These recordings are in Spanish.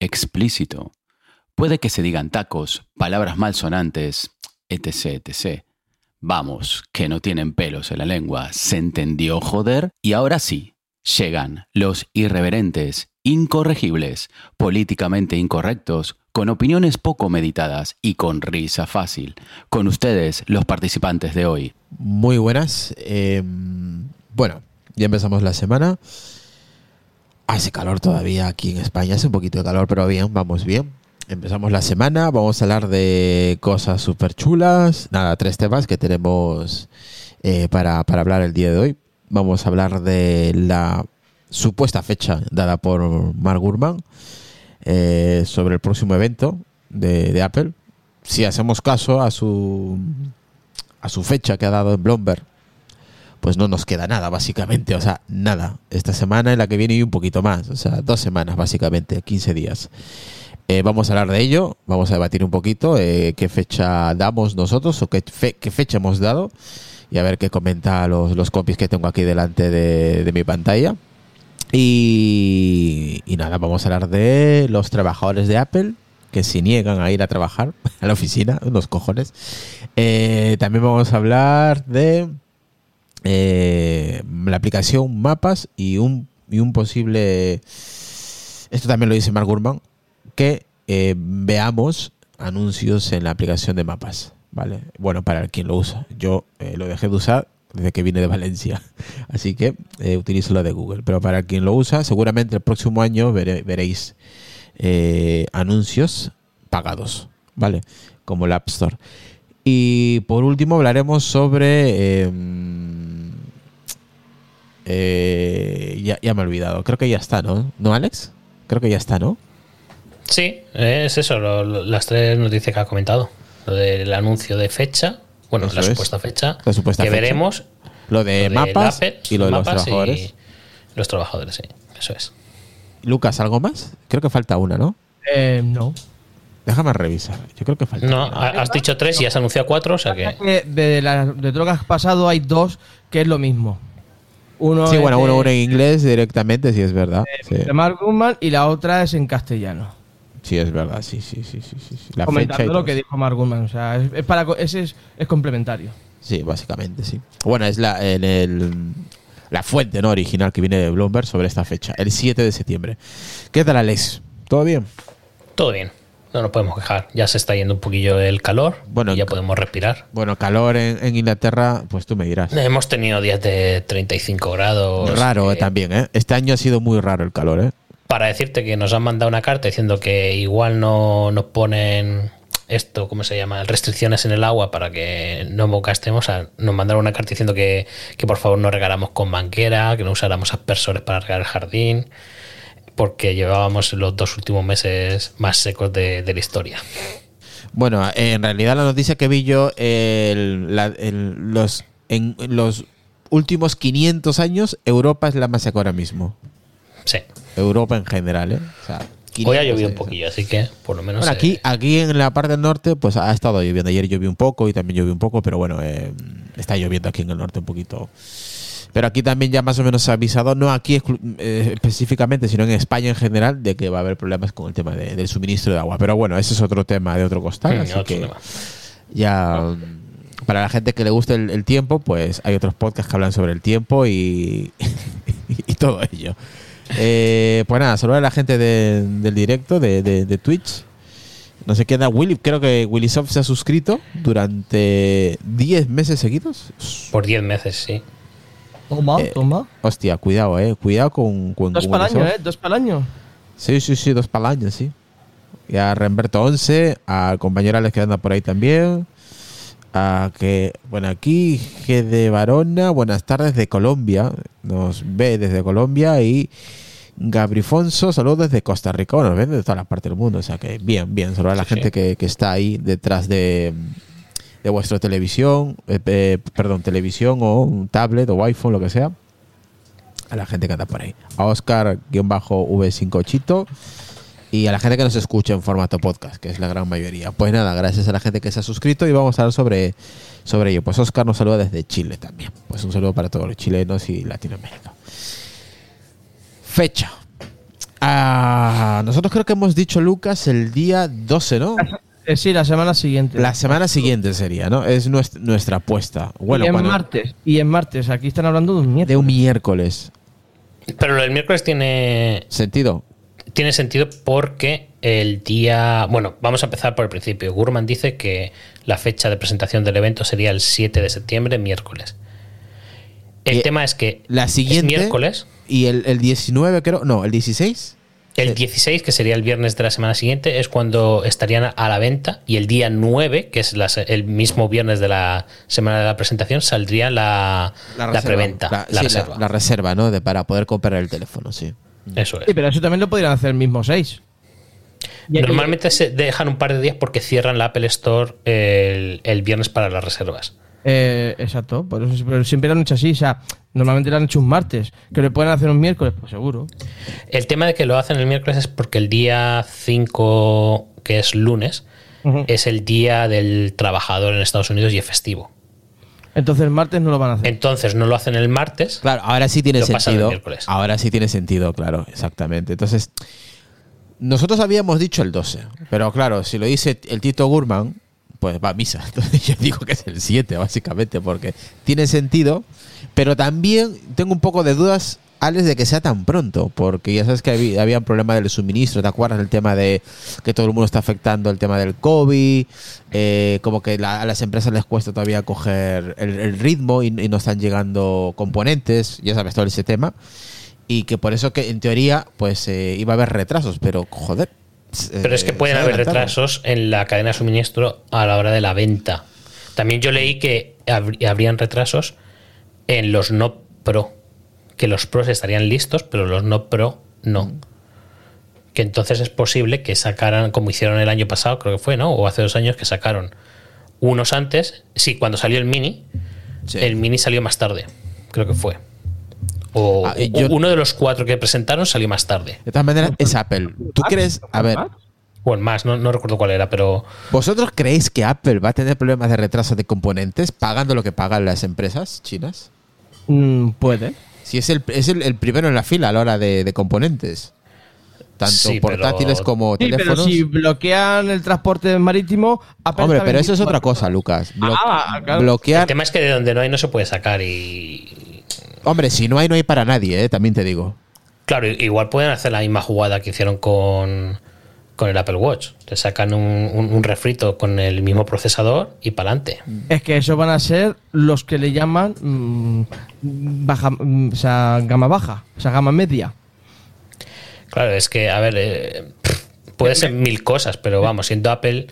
explícito. Puede que se digan tacos, palabras malsonantes, etc, etc. Vamos, que no tienen pelos en la lengua. ¿Se entendió, joder? Y ahora sí, llegan los irreverentes, incorregibles, políticamente incorrectos, con opiniones poco meditadas y con risa fácil. Con ustedes, los participantes de hoy. Muy buenas. Eh, bueno, ya empezamos la semana. Hace calor todavía aquí en España, hace un poquito de calor, pero bien, vamos bien. Empezamos la semana, vamos a hablar de cosas súper chulas. Nada, tres temas que tenemos eh, para, para hablar el día de hoy. Vamos a hablar de la supuesta fecha dada por Mark Gurman eh, sobre el próximo evento de, Apple. Si hacemos caso a su a su fecha que ha dado en Bloomberg, pues no nos queda nada, básicamente. O sea, nada. Esta semana y la que viene y un poquito más. O sea, dos semanas, básicamente, 15 días. Eh, vamos a hablar de ello, vamos a debatir un poquito eh, qué fecha damos nosotros o qué, fe, qué, fecha hemos dado y a ver qué comenta los, los que tengo aquí delante de, de mi pantalla. Y, y, nada, vamos a hablar de los trabajadores de Apple que se niegan a ir a trabajar a la oficina, unos cojones. Eh, también vamos a hablar de eh, la aplicación Mapas y un, y un posible... Esto también lo dice Mark Gurman, que eh, veamos anuncios en la aplicación de Mapas. ¿vale? Bueno, para quien lo usa. Yo eh, lo dejé de usar desde que vine de Valencia. Así que utilizo lo de Google. Pero para quien lo usa, seguramente el próximo año veréis anuncios pagados, ¿vale? Como el App Store. Y por último hablaremos sobre... Eh, eh, ya, ya, me he olvidado. Creo que ya está, ¿no? ¿No, Alex? Creo que ya está, ¿no? Sí, es eso, lo, lo, las tres noticias que ha comentado. Lo del anuncio de fecha, bueno, la supuesta es. fecha, la supuesta que fecha. veremos. Lo de lo mapas Apple, y lo de los mapas trabajadores. y los trabajadores, sí, eso es. Lucas, ¿algo más? Creo que falta una, ¿no? Eh, no. Déjame revisar. Yo creo que falta. No, una. has dicho tres y has anunciado cuatro, o sea que. De, la, de todo lo que has pasado hay dos que es lo mismo. Uno sí, es bueno, uno, uno en inglés directamente, sí es verdad. de, sí. de Mark Gurman y la otra es en castellano. sí, es verdad, sí, sí, sí, sí, sí. La fecha y Comentando lo todo. que dijo Mark Gurman. O sea, es, es para, ese es, es complementario. Sí, básicamente, sí. Bueno, es la, en el, la fuente ¿no? original que viene de Bloomberg sobre esta fecha, el 7 de septiembre. ¿Qué tal, Alex? ¿Todo bien? Todo bien. No nos podemos quejar. Ya se está yendo un poquillo el calor. Bueno, y ya podemos respirar. Bueno, calor en, en Inglaterra, pues tú me dirás. Hemos tenido días de 35 grados. Raro eh, también, ¿eh? Este año ha sido muy raro el calor, ¿eh? Para decirte que nos han mandado una carta diciendo que igual no nos ponen esto, ¿cómo se llama? Restricciones en el agua para que no gastemos. O sea, nos mandaron una carta diciendo que, que por favor no regáramos con banquera, que no usáramos aspersores para regar el jardín, porque llevábamos los dos últimos meses más secos de, de la historia. Bueno, eh, en realidad la noticia que vi yo, eh, el, la, el, los, en los últimos 500 años, Europa es la más seca ahora mismo. Sí. Europa en general, ¿eh? O sea, Hoy ha 500 llovido un poquillo, así que por lo menos. Bueno, eh, aquí, aquí en la parte del norte, pues ha estado lloviendo. Ayer llovió un poco y también llovió un poco, pero bueno, eh, está lloviendo aquí en el norte un poquito. Pero aquí también ya más o menos se ha avisado, no aquí eh, específicamente, sino en España en general, de que va a haber problemas con el tema de- del suministro de agua. Pero bueno, ese es otro tema de otro costal. mm, así otro que tema. ya mm, para la gente que le guste el, el tiempo, pues hay otros podcasts que hablan sobre el tiempo y, y todo ello. Eh, pues nada, saludar a la gente de- del directo de, de- de Twitch. No sé quién da Willy, creo que Willy Soft se ha suscrito durante 10 meses seguidos. Por 10 meses, sí. Toma, Eh, toma. Hostia, cuidado, eh. Cuidado con, con Dos para el año. ¿eh? Dos para el año. Sí, sí, sí, dos para el año, sí. Y a Remberto 11, al compañero Alex que anda por ahí también. A que, bueno, aquí, que de Varona, buenas tardes de Colombia. Nos ve desde Colombia y Gabrifonso, saludos desde Costa Rica. Bueno, nos ven de toda la parte del mundo. O sea que bien, bien. Saludar a la Sí, gente sí. que, que está ahí detrás de, de vuestra televisión, eh, perdón, televisión o un tablet o iPhone, lo que sea a la gente que anda por ahí. A Oscar-V5 Chito y a la gente que nos escucha en formato podcast, que es la gran mayoría. Pues nada, gracias a la gente que se ha suscrito y vamos a hablar sobre, sobre ello. Pues Oscar nos saluda desde Chile también. Pues un saludo para todos los chilenos y Latinoamérica. Fecha. Ah, nosotros creo que hemos dicho, Lucas, el día 12, ¿no? Eh, sí, la semana siguiente. La semana siguiente sería, ¿no? Es nuestra, nuestra apuesta. Bueno, y en cuando- martes. Y en martes. Aquí están hablando de un miércoles. de un miércoles. Pero lo del miércoles tiene, ¿Sentido? tiene sentido porque el día. Bueno, vamos a empezar por el principio. Gurman dice que la fecha de presentación del evento sería el 7 de septiembre, miércoles. El Y tema es que La siguiente. es miércoles. Y el, el 19, creo. No, el 16. El 16, que sería el viernes de la semana siguiente, es cuando estarían a la venta. Y el día 9, que es la el mismo viernes de la semana de la presentación, saldría la, la, reserva. preventa, La, la, sí, reserva. la reserva, ¿no? De, para poder comprar el teléfono, sí. Eso es. Sí, pero eso también lo podrían hacer el mismo 6. Normalmente se dejan un par de días porque cierran la Apple Store el, el viernes para las reservas. Eh, exacto, por eso, pero siempre lo han hecho así. O sea, normalmente lo han hecho un martes. ¿Que le pueden hacer un miércoles? Pues seguro. El tema de que lo hacen el miércoles es porque el día 5, que es lunes, es el día del trabajador en Estados Unidos y es festivo. Entonces el martes no lo van a hacer. Entonces no lo hacen el martes. Claro, ahora sí tiene Lo pasan el sentido. miércoles. Ahora sí tiene sentido, claro, exactamente. Entonces, nosotros habíamos dicho el 12, pero claro, si lo dice el Tito Gurman, pues va a misa. Entonces yo digo que es el 7, básicamente, porque tiene sentido, pero también tengo un poco de dudas, Alex, de que sea tan pronto, porque ya sabes que había, un problema del suministro, ¿te acuerdas del tema de que todo el mundo está afectando el tema del COVID? Eh, como que a las empresas les cuesta todavía coger el, el ritmo y, y no están llegando componentes, ya sabes todo ese tema y que por eso que en teoría pues eh, iba a haber retrasos, pero joder. Pero es que eh, pueden haber retrasos en la cadena de suministro a la hora de la venta. También yo leí que habr- habrían retrasos en los no pro. Que los pros estarían listos, pero los no pro no. Que entonces es posible que sacaran, como hicieron el año pasado, creo que fue, ¿no? O hace dos años que sacaron unos antes. Sí, cuando salió el mini, Sí. el mini salió más tarde, creo que fue. O Ah, yo- uno de los cuatro que presentaron salió más tarde. De todas maneras, es Apple. ¿Tú crees, a ver, O en más, no, no recuerdo cuál era, pero vosotros creéis que Apple va a tener problemas de retraso de componentes pagando lo que pagan las empresas chinas? Mm, puede. Si es el, es el, el primero en la fila a la hora de, de componentes. Tanto Sí, portátiles pero- como Sí, pero teléfonos. si bloquean el transporte marítimo. Apple Hombre, pero eso es otra cosa, Lucas. Blo- Ah, claro. Bloquear. el tema es que de donde no hay no se puede sacar y Hombre, si no hay, no hay para nadie, eh, también te digo. claro, igual pueden hacer la misma jugada que hicieron con, con el Apple Watch. Te sacan un, un- un refrito con el mismo procesador y para adelante. Es que esos van a ser los que le llaman mm, baja, mm, o sea, gama baja, o sea, gama media. Claro, es que, a ver, eh, puede ser mil cosas, pero vamos, siendo Apple,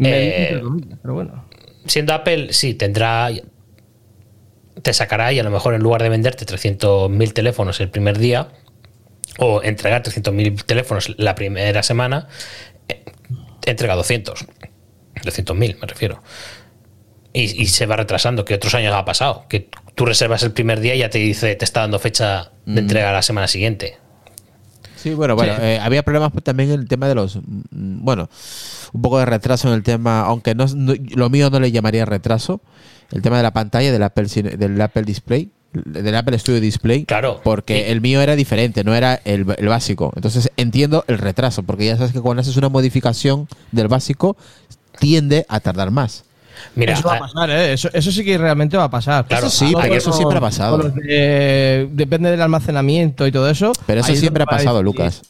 Eh, pero bueno. siendo Apple, sí, tendrá, te sacará y a lo mejor en lugar de venderte 300.000 teléfonos el primer día o entregar 300.000 teléfonos la primera semana, eh, entrega 200. 200.000 me refiero. Y, y se va retrasando, que otros años ha pasado, que tú reservas el primer día y ya te dice, te está dando fecha de entrega la semana siguiente. Sí, bueno, bueno, Sí. eh, había problemas también en el tema de los, mm, bueno, un poco de retraso en el tema, aunque no, no- lo mío no le llamaría retraso, el tema de la pantalla del Apple, del Apple Display, del Apple Studio Display, Claro. porque el mío era diferente, no era el, el básico. Entonces entiendo el retraso, porque ya sabes que cuando haces una modificación del básico, tiende a tardar más. Mira, eso va a pasar, ¿eh? Eso, eso sí que realmente va a pasar. Claro, eso sí, ayer- eso siempre ha pasado. de- depende del almacenamiento y todo eso. Pero eso siempre ha pasado, Lucas.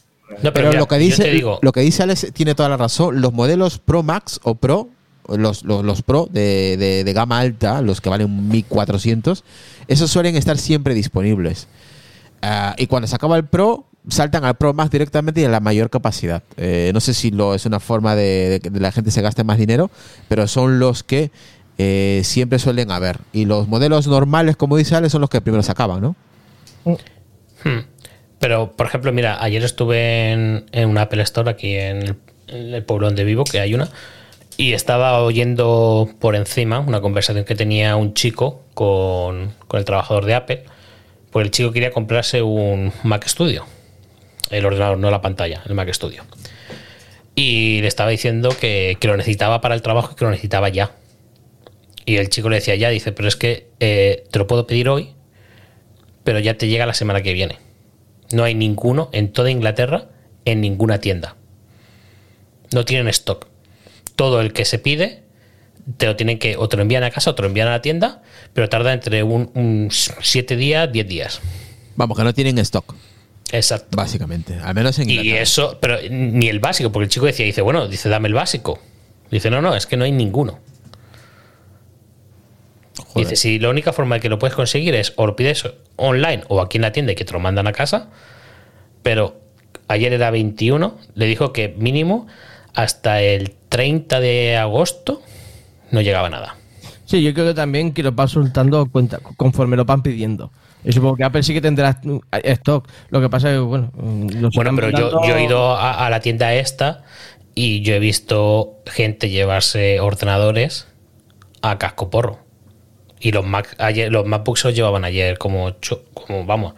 no, Pero, mira, lo que dice digo, lo que dice Alex tiene toda la razón. Los modelos Pro Max o Pro, los, los, los Pro de, de- de gama alta, los que valen 1400, esos suelen estar siempre disponibles. Ah, y cuando se acaba el Pro, saltan al Pro Max directamente y a la mayor capacidad. Eh, no sé si lo es una forma de, que la gente se gaste más dinero, pero son los que eh, siempre suelen haber. Y los modelos normales, como dice Alex, son los que primero se acaban, ¿no? Hmm. Pero, por ejemplo, mira, ayer estuve en, en una Apple Store aquí en el, en el pueblo donde vivo, que hay una, y estaba oyendo por encima una conversación que tenía un chico con, con el trabajador de Apple, pues el chico quería comprarse un Mac Studio, el ordenador, no la pantalla, el Mac Studio. Y le estaba diciendo que, que lo necesitaba para el trabajo y que lo necesitaba ya. Y el chico le decía ya, dice, pero es que eh, te lo puedo pedir hoy, pero ya te llega la semana que viene. No hay ninguno en toda Inglaterra en ninguna tienda. No tienen stock. Todo el que se pide te lo tienen que o te lo envían a casa o te lo envían a la tienda, pero tarda entre un 7 días, 10 días. Vamos, que no tienen stock, Exacto. básicamente. Al menos en Y Inglaterra. eso, pero ni el básico, porque el chico decía, dice, bueno, dice, dame el básico. Dice, no, no, es que no hay ninguno. Joder. Dice, si la única forma de que lo puedes conseguir es o lo pides online o aquí en la tienda y que te lo mandan a casa, pero ayer era 21, le dijo que mínimo hasta el 30 de agosto no llegaba nada. Sí, yo creo que también que lo van soltando cuenta, conforme lo van pidiendo. Yo supongo que Apple sí que tendrá stock. Lo que pasa es que, bueno, Bueno, pero yo, yo he ido a, a la tienda esta y yo he visto gente llevarse ordenadores a casco porro. Y los Mac ayer, los MacBooks los llevaban ayer como, como vamos,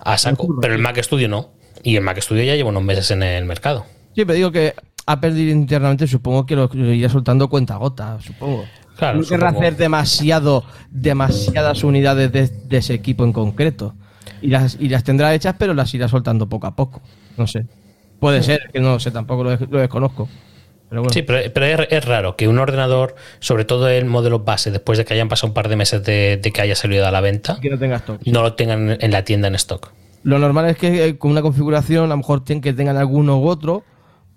a saco. Pero el Mac Studio no. Y el Mac Studio ya lleva unos meses en el mercado. Sí, pero digo que Apple internamente supongo que lo, lo irá soltando cuenta a gota, supongo. Claro, no querrá hacer demasiado, demasiadas unidades de, de ese equipo en concreto. Y las, y las tendrá hechas, pero las irá soltando poco a poco. No sé. Puede ser, que no sé, tampoco lo, des- lo desconozco. Pero bueno. Sí, pero, pero es, es raro que un ordenador, sobre todo el modelo base, después de que hayan pasado un par de meses de, de que haya salido a la venta, que no tenga stock. no lo tengan en la tienda en stock. Lo normal es que eh, con una configuración a lo mejor tienen que tengan alguno u otro,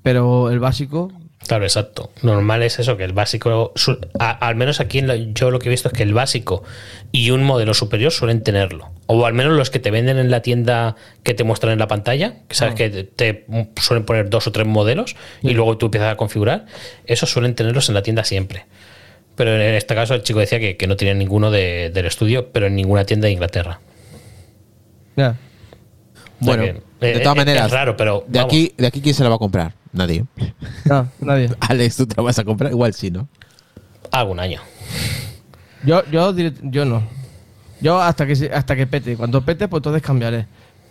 pero el básico Claro, exacto. Normal es eso, que el básico, a- al menos aquí en la- yo lo que he visto es que el básico y un modelo superior suelen tenerlo. O al menos los que te venden en la tienda que te muestran en la pantalla, que sabes que te, suelen poner dos o tres modelos y luego tú empiezas a configurar, esos suelen tenerlos en la tienda siempre. Pero en este caso el chico decía que, que no tenía ninguno de- del estudio, pero en ninguna tienda de Inglaterra. ya. O sea Bueno, que, de eh, todas eh, maneras, Es raro, pero. de vamos, aquí, de aquí quién se la va a comprar? Nadie. No, nadie. Alex, ¿tú te la vas a comprar? Igual sí, ¿no? algún año. Yo, yo, yo no. Yo hasta que se- hasta que pete. Cuando pete, pues entonces cambiaré.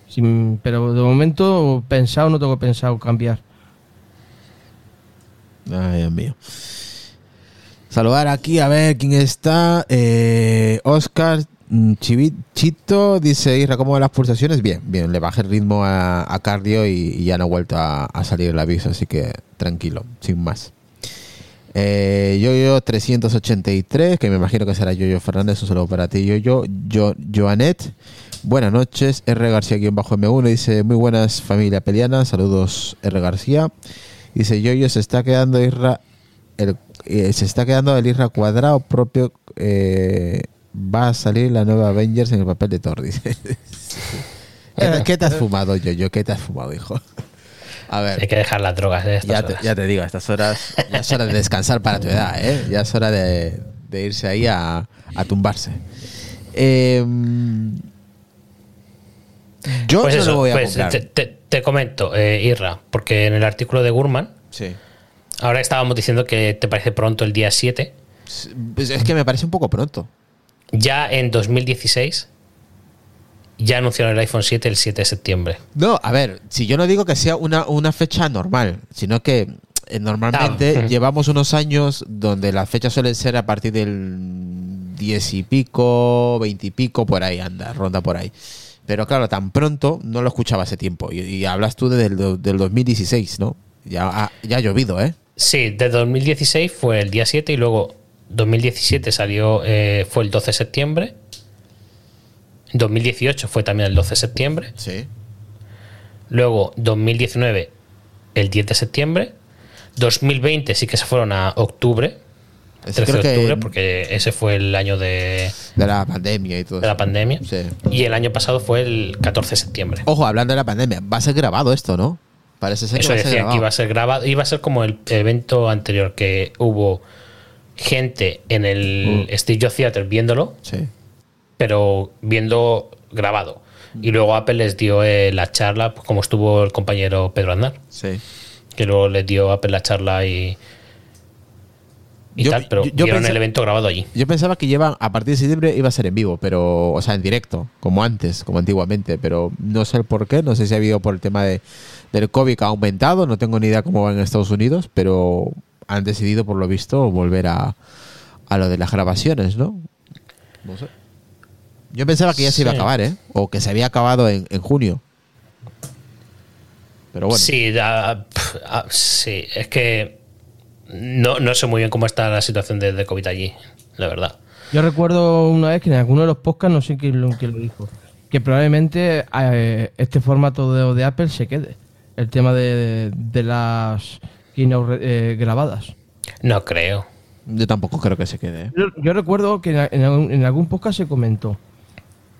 Sin- pero de momento pensado no tengo pensado cambiar. Ay, Dios mío. Saludar aquí a ver quién está. Eh, Oscar Chito dice: Isra, ¿cómo van las pulsaciones? Bien, bien. Le bajé el ritmo a, cardio y, ya no ha vuelto a, salir el aviso, así que tranquilo, sin más. Eh, Yoyo 383, que me imagino que será Yoyo Fernández, un saludo para ti, Yoyo. Yo, Joanet, buenas noches. R García-M1 dice: Muy buenas, familia peliana. Saludos, R García. Dice Yoyo, se está quedando Isra. El, eh, se está quedando el Isra cuadrado propio. eh, va a salir la nueva Avengers en el papel de Thor. Dice. ¿Qué, te- qué te has fumado, Yoyo? ¿Qué te has fumado, hijo? A ver. Hay que dejar las drogas de estas Ya te, horas. ya te digo, a estas horas ya es hora de descansar para tu edad, ¿eh? Ya es hora de, de irse ahí a, a tumbarse. Eh, yo Pues no eso, lo voy a pues comprar. te, te- te comento, eh, Irra, porque en el artículo de Gurman, Sí. ahora estábamos diciendo que te parece pronto el día 7. Pues es que me parece un poco pronto. Ya en 2016 ya anunciaron el iPhone 7 el 7 de septiembre. No, a ver, si yo no digo que sea una, una fecha normal, sino que eh, normalmente Ah, llevamos unos años donde las fechas suelen ser a partir del 10 y pico, 20 y pico, por ahí anda, ronda por ahí. Pero claro, tan pronto no lo escuchaba hace tiempo. Y, y hablas tú del, del 2016, ¿no? Ya, ha- ya ha llovido, ¿eh? Sí, de 2016 fue el día 7 y luego 2017 salió, eh, fue el 12 de septiembre. 2018 fue también el 12 de septiembre. Sí. Luego 2019 el 10 de septiembre. 2020 sí que se fueron a octubre. Ese 13 de que octubre, porque ese fue el año de, de la pandemia y todo de la pandemia. Sí. Y el año pasado fue el 14 de septiembre. Ojo, hablando de la pandemia, va a ser grabado esto, ¿no? Parece ser Eso que va a ser decía que grabado. iba a ser grabado. Iba a ser como el evento anterior, que hubo gente en el Mm. Studio Theater viéndolo, Sí. pero viendo grabado. Y luego Apple les dio eh, la charla, pues, como estuvo el compañero Pedro Aznar, Sí. que luego les dio Apple la charla y, y Yo- tal, pero yo- el evento grabado allí. Yo pensaba que llevan, a partir de septiembre iba a ser en vivo, pero, o sea, en directo, como antes, como antiguamente, pero no sé el por qué, no sé si ha habido por el tema de, del COVID que ha aumentado, no tengo ni idea cómo va en Estados Unidos, pero han decidido, por lo visto, volver a, a lo de las grabaciones, ¿no? No sé. Yo pensaba que ya se iba a acabar, ¿eh? O que se había acabado en, en junio. Pero bueno. Sí, da- ah, sí, es que no, no sé muy bien cómo está la situación de, de COVID allí, la verdad. Yo recuerdo una vez que en alguno de los podcasts, no sé quién lo, quién lo dijo, que probablemente eh, este formato de, de Apple se quede. El tema de, de las keynote eh, grabadas. No creo. Yo tampoco creo que se quede. ¿eh? Yo, yo recuerdo que en, en algún, en algún podcast se comentó,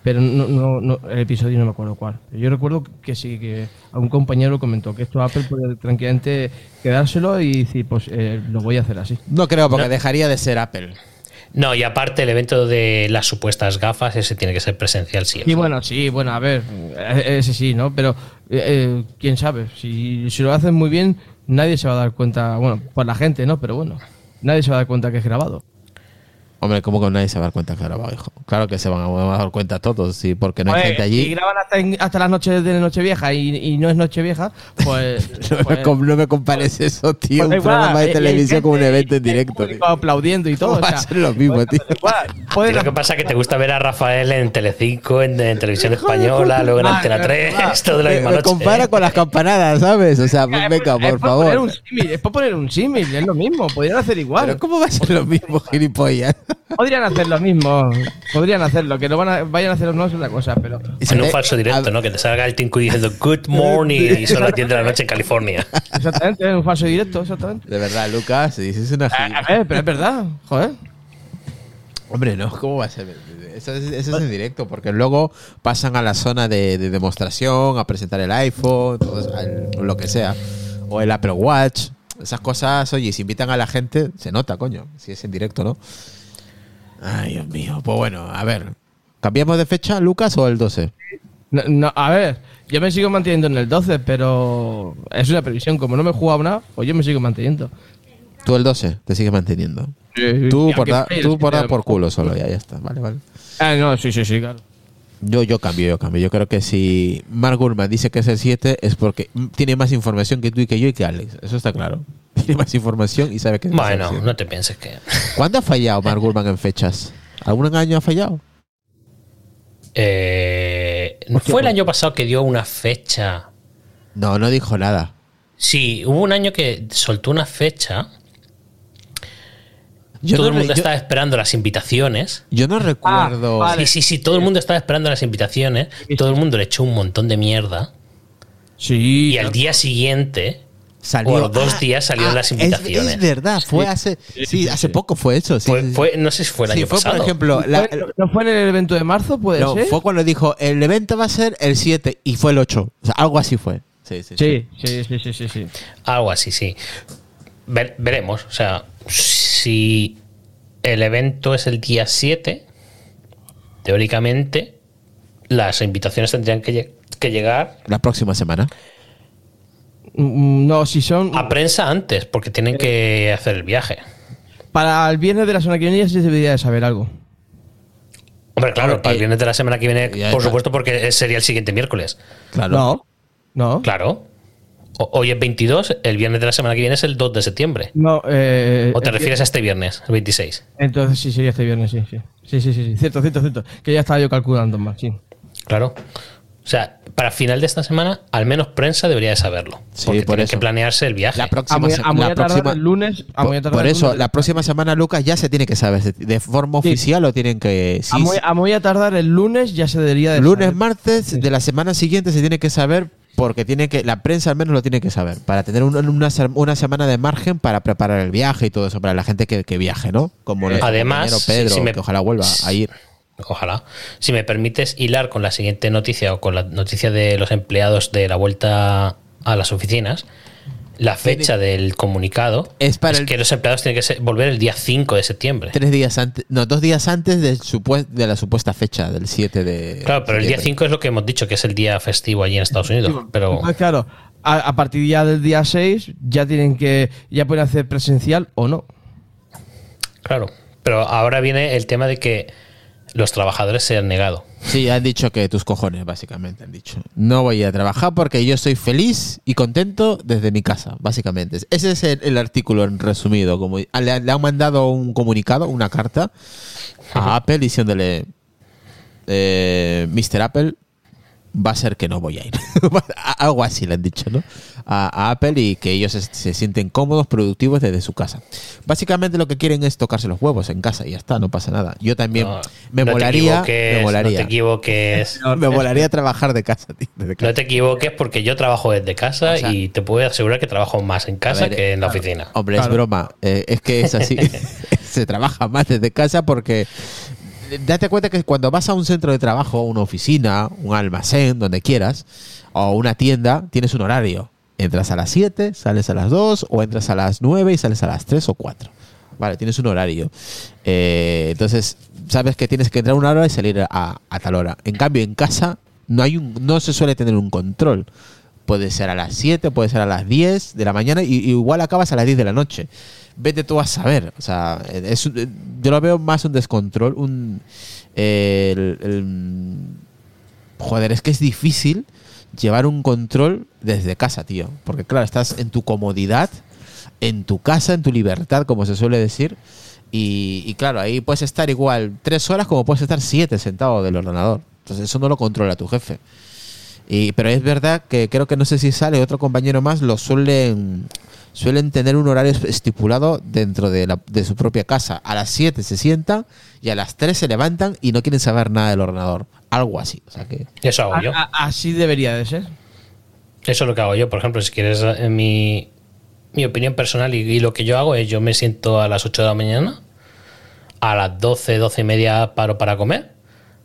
pero no, no, no- el episodio no me acuerdo cuál. Yo recuerdo que sí, que algún compañero comentó que esto Apple puede tranquilamente quedárselo y decir, pues eh, lo voy a hacer así. No creo, porque No. dejaría de ser Apple. No, y aparte el evento de las supuestas gafas, ese tiene que ser presencial siempre. Y bueno, sí, bueno, a ver, eh, ese sí, ¿no? Pero eh, quién sabe, si, si lo hacen muy bien, nadie se va a dar cuenta, bueno, por la gente, ¿no? Pero bueno, nadie se va a dar cuenta que es grabado. Hombre, ¿cómo que nadie se va a dar cuenta que ha grabado, hijo? Claro que se van a dar cuenta todos, sí, porque no hay Oye, gente Si allí. graban hasta, en- hasta las noches de Nochevieja y, y no es Nochevieja, pues. No me, pues- com- no me compares eso, tío. pues un programa igual, de y- y televisión hay como un gente- evento en hay directo. tío. aplaudiendo y todo. Va a o sea, ser lo mismo, pues, tío. da igual, lo que pasa es que te gusta ver a Rafael en Telecinco, en, en Televisión Española, luego en Antena es 3, verdad. todo de la Me, misma me noche. compara con las campanadas, ¿sabes? O sea, Es venga, por poner favor. un símil, es por poner un símil, es lo mismo, podrían hacer igual. Pero ¿cómo va a ser lo mismo, gilipollas? Podrían hacer lo mismo, podrían hacerlo, que lo van a, vayan a hacer no es una cosa, pero. En un falso directo, ¿no? Que te salga el Tinku diciendo Good morning y son las 10 de la noche en California. Exactamente, en un falso directo, exactamente. De verdad, Lucas, dices una A, ver, pero es verdad, joder. Hombre, no, ¿cómo va a ser? Eso es, eso es en directo, porque luego pasan a la zona de, de demostración, a presentar el iPhone, todo lo que sea. O el Apple Watch. Esas cosas, oye, si invitan a la gente, se nota, coño, si es en directo, ¿no? Ay, Dios mío. Pues bueno, a ver. ¿Cambiamos de fecha, Lucas, o el 12? No, no, a ver, yo me sigo manteniendo en el 12, pero es una previsión. Como no me he jugado nada, pues yo me sigo manteniendo. Tú el 12, te sigues manteniendo. Y Tú por, tú sí, por dar por culo solo, ya, ya está. Vale, vale. Ah, no, sí, sí, sí, claro. Yo, yo cambio, yo cambio. Yo creo que si Mark Gurman dice que es el 7 es porque tiene más información que tú y que yo y que Alex. Eso está claro. Tiene más información y sabe que Bueno, 7. no te pienses que. ¿Cuándo ha fallado Mark Gurman en fechas? ¿Algún año ha fallado? Eh, fue el año pasado que dio una fecha. No, no dijo nada. Sí, hubo un año que soltó una fecha. Yo todo no el mundo yo- estaba esperando las invitaciones. Yo no recuerdo. vale. Sí, sí, sí, todo el mundo estaba esperando las invitaciones. Todo el mundo le echó un montón de mierda. Sí. Y al día siguiente, Salió. o dos días salieron las es- invitaciones. Es, verdad, fue hace. Sí, hace poco fue eso. Sí, fue, no sé si fue el Sí, año fue, pasado. por ejemplo. la- ¿Fue- ¿No fue en el evento de marzo? ¿Puede no, ser? fue cuando dijo el evento va a ser el 7 y fue el 8. O sea, algo así fue. Sí, sí. Sí, sí, sí, sí, sí, sí. Algo así, sí. Ver- veremos. O sea, si el evento es el día 7, teóricamente las invitaciones tendrían que llegar La próxima semana. Mm, No, si son. a prensa antes, porque tienen que hacer el viaje. Para el viernes de la semana que viene ya se debería de saber algo. Hombre, claro, para el viernes de la semana que viene, por está. supuesto, porque sería el siguiente miércoles. Claro. No, no. Claro. O- Hoy es 22, el viernes de la semana que viene es el 2 de septiembre. No, eh, ¿O te refieres a este viernes, el 26? Entonces sí, sería este viernes, sí, sí. Sí, sí, sí, sí. Cierto, cierto, cierto. Que ya estaba yo calculando más, sí. Claro. O sea, para final de esta semana, al menos prensa debería de saberlo. Sí, porque por tienen eso. que planearse el viaje. La A próxima, muy, a muy la a tardar próxima- el lunes. A muy a por, tardar por el eso, lunes. la próxima semana, Lucas, ya se tiene que saber. De forma Sí. oficial lo tienen que. sí, a, muy, a muy a tardar el lunes ya se debería de lunes, saber. martes de la semana siguiente se tiene que saber porque tiene que la prensa al menos lo tiene que saber para tener un- una, una semana de margen para preparar el viaje y todo eso para la gente que, que viaje, ¿no? Como nuestro además, Pedro, sí me- que ojalá vuelva a ir. Ojalá. Si me permites hilar con la siguiente noticia o con la noticia de los empleados de la vuelta a las oficinas, la fecha del comunicado Es para el- que los empleados tienen que ser- volver el día 5 de septiembre. Tres días antes, no, dos días antes del de la supuesta fecha, del 7 de. Claro, pero el día septiembre. 5 es lo que hemos dicho, que es el día festivo allí en Estados Unidos. Pero Entonces, claro, a, a partir ya del día 6 ya tienen que. Ya pueden hacer presencial o no. claro. Pero ahora viene el tema de que los trabajadores se han negado. Sí, han dicho que tus cojones, básicamente, han dicho. No voy a trabajar porque yo estoy feliz y contento desde mi casa, básicamente. Ese es el, el artículo en resumido. Como, le, han- le han mandado un comunicado, una carta a Apple diciéndole, eh, Mr. Apple, va a ser que no voy a ir. Algo así le han dicho, ¿no? A, a Apple y que ellos se, se sienten cómodos, productivos desde su casa. Básicamente lo que quieren es tocarse los huevos en casa y ya está, no pasa nada. Yo también No, me no te molaría, equivoques, me No molaría. te equivoques. Me molaría trabajar de casa, tío, desde casa. No te equivoques porque yo trabajo desde casa O sea, y te puedo asegurar que trabajo más en casa ver, que en la oficina. Hombre, es Claro. broma. Eh, es que es así. Se trabaja más desde casa porque date cuenta que cuando vas a un centro de trabajo, una oficina, un almacén, donde quieras, o una tienda, tienes un horario. Entras a las 7, sales a las 2, o entras a las 9 y sales a las 3 o 4. Vale, tienes un horario. Eh, entonces, sabes que tienes que entrar a una hora y salir a, tal hora. En cambio, en casa no, hay un, no se suele tener un control. Puede ser a las 7, puede ser a las 10 de la mañana y, y igual acabas a las 10 de la noche. Vete tú a saber. O sea, es, yo lo veo más un descontrol. Un, eh, joder, es que es difícil llevar un control desde casa, tío. Porque claro, estás en tu comodidad, en tu casa, en tu libertad, como se suele decir. Y, y claro, ahí puedes estar igual tres horas como puedes estar siete sentado del ordenador. Entonces eso no lo controla tu jefe. Y, pero es verdad que creo que no sé si sale otro compañero más, lo suelen suelen tener un horario estipulado dentro de, la- de su propia casa. A las 7 se sientan y a las 3 se levantan y no quieren saber nada del ordenador. Algo así. O sea que Eso hago yo. A- a- así debería de ser. Eso es lo que hago yo. Por ejemplo, si quieres eh, mi, mi opinión personal y, y lo que yo hago es yo me siento a las 8 de la mañana, a las 12, 12 y media paro para comer,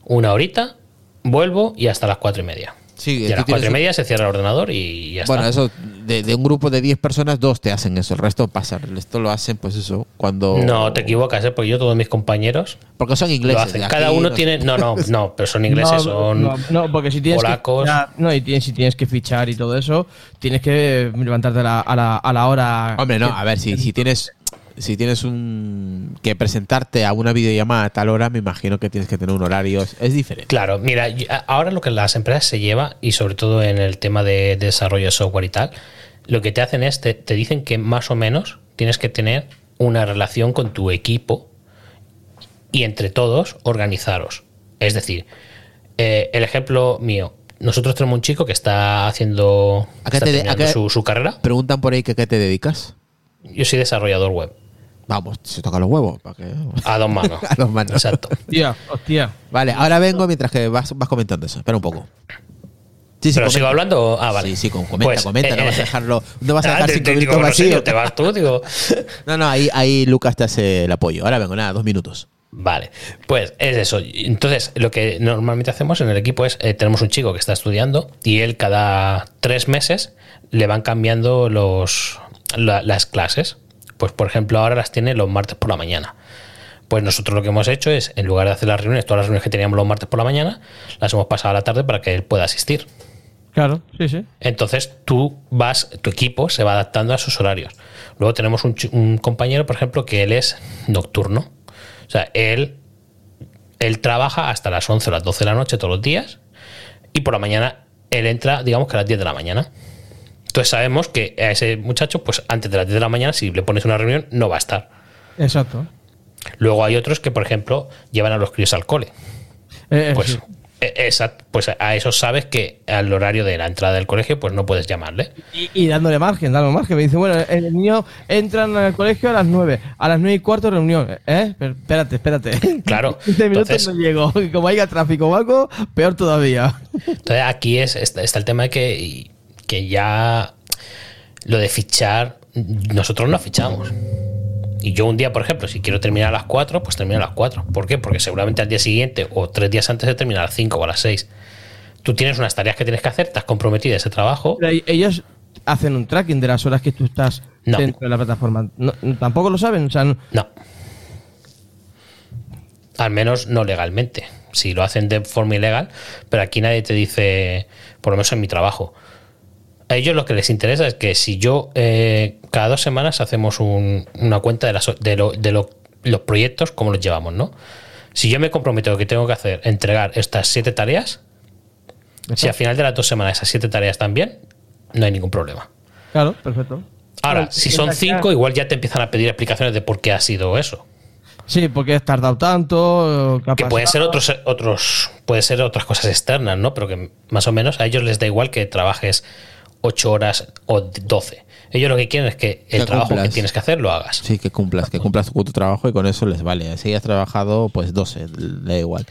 una horita, vuelvo y hasta las 4 y media. Sí, y a las 4 y media se cierra el ordenador y ya Bueno, está. eso, de, de un grupo de 10 personas, dos te hacen eso, el resto pasa. Esto lo hacen, pues eso, cuando. No te equivocas, ¿eh? porque yo, todos mis compañeros Porque son lo ingleses. hacen. Cada aquí, uno no tiene. No, no, no, pero son ingleses, no, son. no, no, porque si tienes polacos. que fichar, no, y tienes, si tienes que fichar y todo eso, tienes que levantarte a la, a la, a la hora. Hombre, no, a ver, si, si tienes. Si tienes un que presentarte a una videollamada a tal hora, me imagino que tienes que tener un horario. Es, diferente. Claro, mira, a- ahora lo que las empresas se lleva, y sobre todo en el tema de, de desarrollo de software y tal, lo que te hacen es, te, te dicen que más o menos tienes que tener una relación con tu equipo y entre todos organizaros. Es decir, eh, el ejemplo mío, nosotros tenemos un chico que está haciendo ¿A está te a qué- su, su carrera. Preguntan por ahí que qué te dedicas. Yo soy desarrollador web, Vamos, se toca los huevos. ¿para qué? a dos manos. A dos manos. Exacto. Hostia, hostia. Vale, ahora vengo mientras que vas, vas comentando eso. Espera un poco. Sí, sí, ¿Pero comenta. sigo hablando? Ah, vale. Sí, sí, com- comenta, Pues, comenta. no eh, vas a dejarlo. No vas a Ah, dejar cinco te- minutos digo, no vacíos. te vas tú, digo. No, no, ahí, ahí Lucas te hace el apoyo. Ahora vengo, nada, dos minutos. Vale, pues es eso. Entonces, lo que normalmente hacemos en el equipo es, eh, tenemos un chico que está estudiando y él cada tres meses le van cambiando los, la- las clases. Pues, por ejemplo, ahora las tiene los martes por la mañana. Pues nosotros lo que hemos hecho es, en lugar de hacer las reuniones, todas las reuniones que teníamos los martes por la mañana, las hemos pasado a la tarde para que él pueda asistir. Claro, sí, sí. Entonces tú vas, tu equipo se va adaptando a sus horarios. Luego tenemos un, compañero, por ejemplo, que él es nocturno. O sea, él él trabaja hasta las 11 o las 12 de la noche todos los días y por la mañana él entra, digamos que a las 10 de la mañana. Entonces sabemos que a ese muchacho, pues antes de las 10 de la mañana, si le pones una reunión, no va a estar. Exacto. Luego hay otros que, por ejemplo, llevan a los críos al cole. Eh, Pues, eh, esa- pues a eso sabes que al horario de la entrada del colegio, pues no puedes llamarle. Y, y dándole margen, dándole margen. Me dice, bueno, el niño entran al colegio a las 9, a las 9 y cuarto reunión. ¿Eh? Pero espérate, espérate. Claro. 15 minutos Entonces- no llego. Y como haya tráfico o algo, peor todavía. Entonces aquí es, está, está el tema de que, que ya lo de fichar, nosotros no fichamos. Y yo un día, por ejemplo, si quiero terminar a las 4, pues termino a las 4. ¿Por qué? Porque seguramente al día siguiente o tres días antes de terminar a las 5 o a las 6. Tú tienes unas tareas que tienes que hacer, has comprometido a ese trabajo. Pero ellos hacen un tracking de las horas que tú estás No. dentro de la plataforma. No, Tampoco lo saben. O sea, no- No. Al menos no legalmente. Si lo hacen de forma ilegal, pero aquí nadie te dice, por lo menos en mi trabajo. A ellos lo que les interesa es que si yo eh, cada dos semanas hacemos un- una cuenta de, las, de, lo- de lo- los proyectos, cómo los llevamos, ¿no? Si yo me comprometo que tengo que hacer, entregar estas siete tareas, si al final de las dos semanas esas siete tareas bien, no hay ningún problema. claro, perfecto. Ahora, si son cinco, igual ya te empiezan a pedir explicaciones de por qué ha sido eso. Sí, porque has tardado tanto. ¿qué ha Que pueden ser otros, otros, puede ser otras cosas externas, ¿no? Pero que más o menos a ellos les da igual que trabajes 8 horas o 12. Ellos lo que quieren es que el Que trabajo que tienes que hacer lo hagas. Sí, que cumplas, que cumplas tu trabajo y con eso les vale. Si has trabajado, pues 12, le da igual.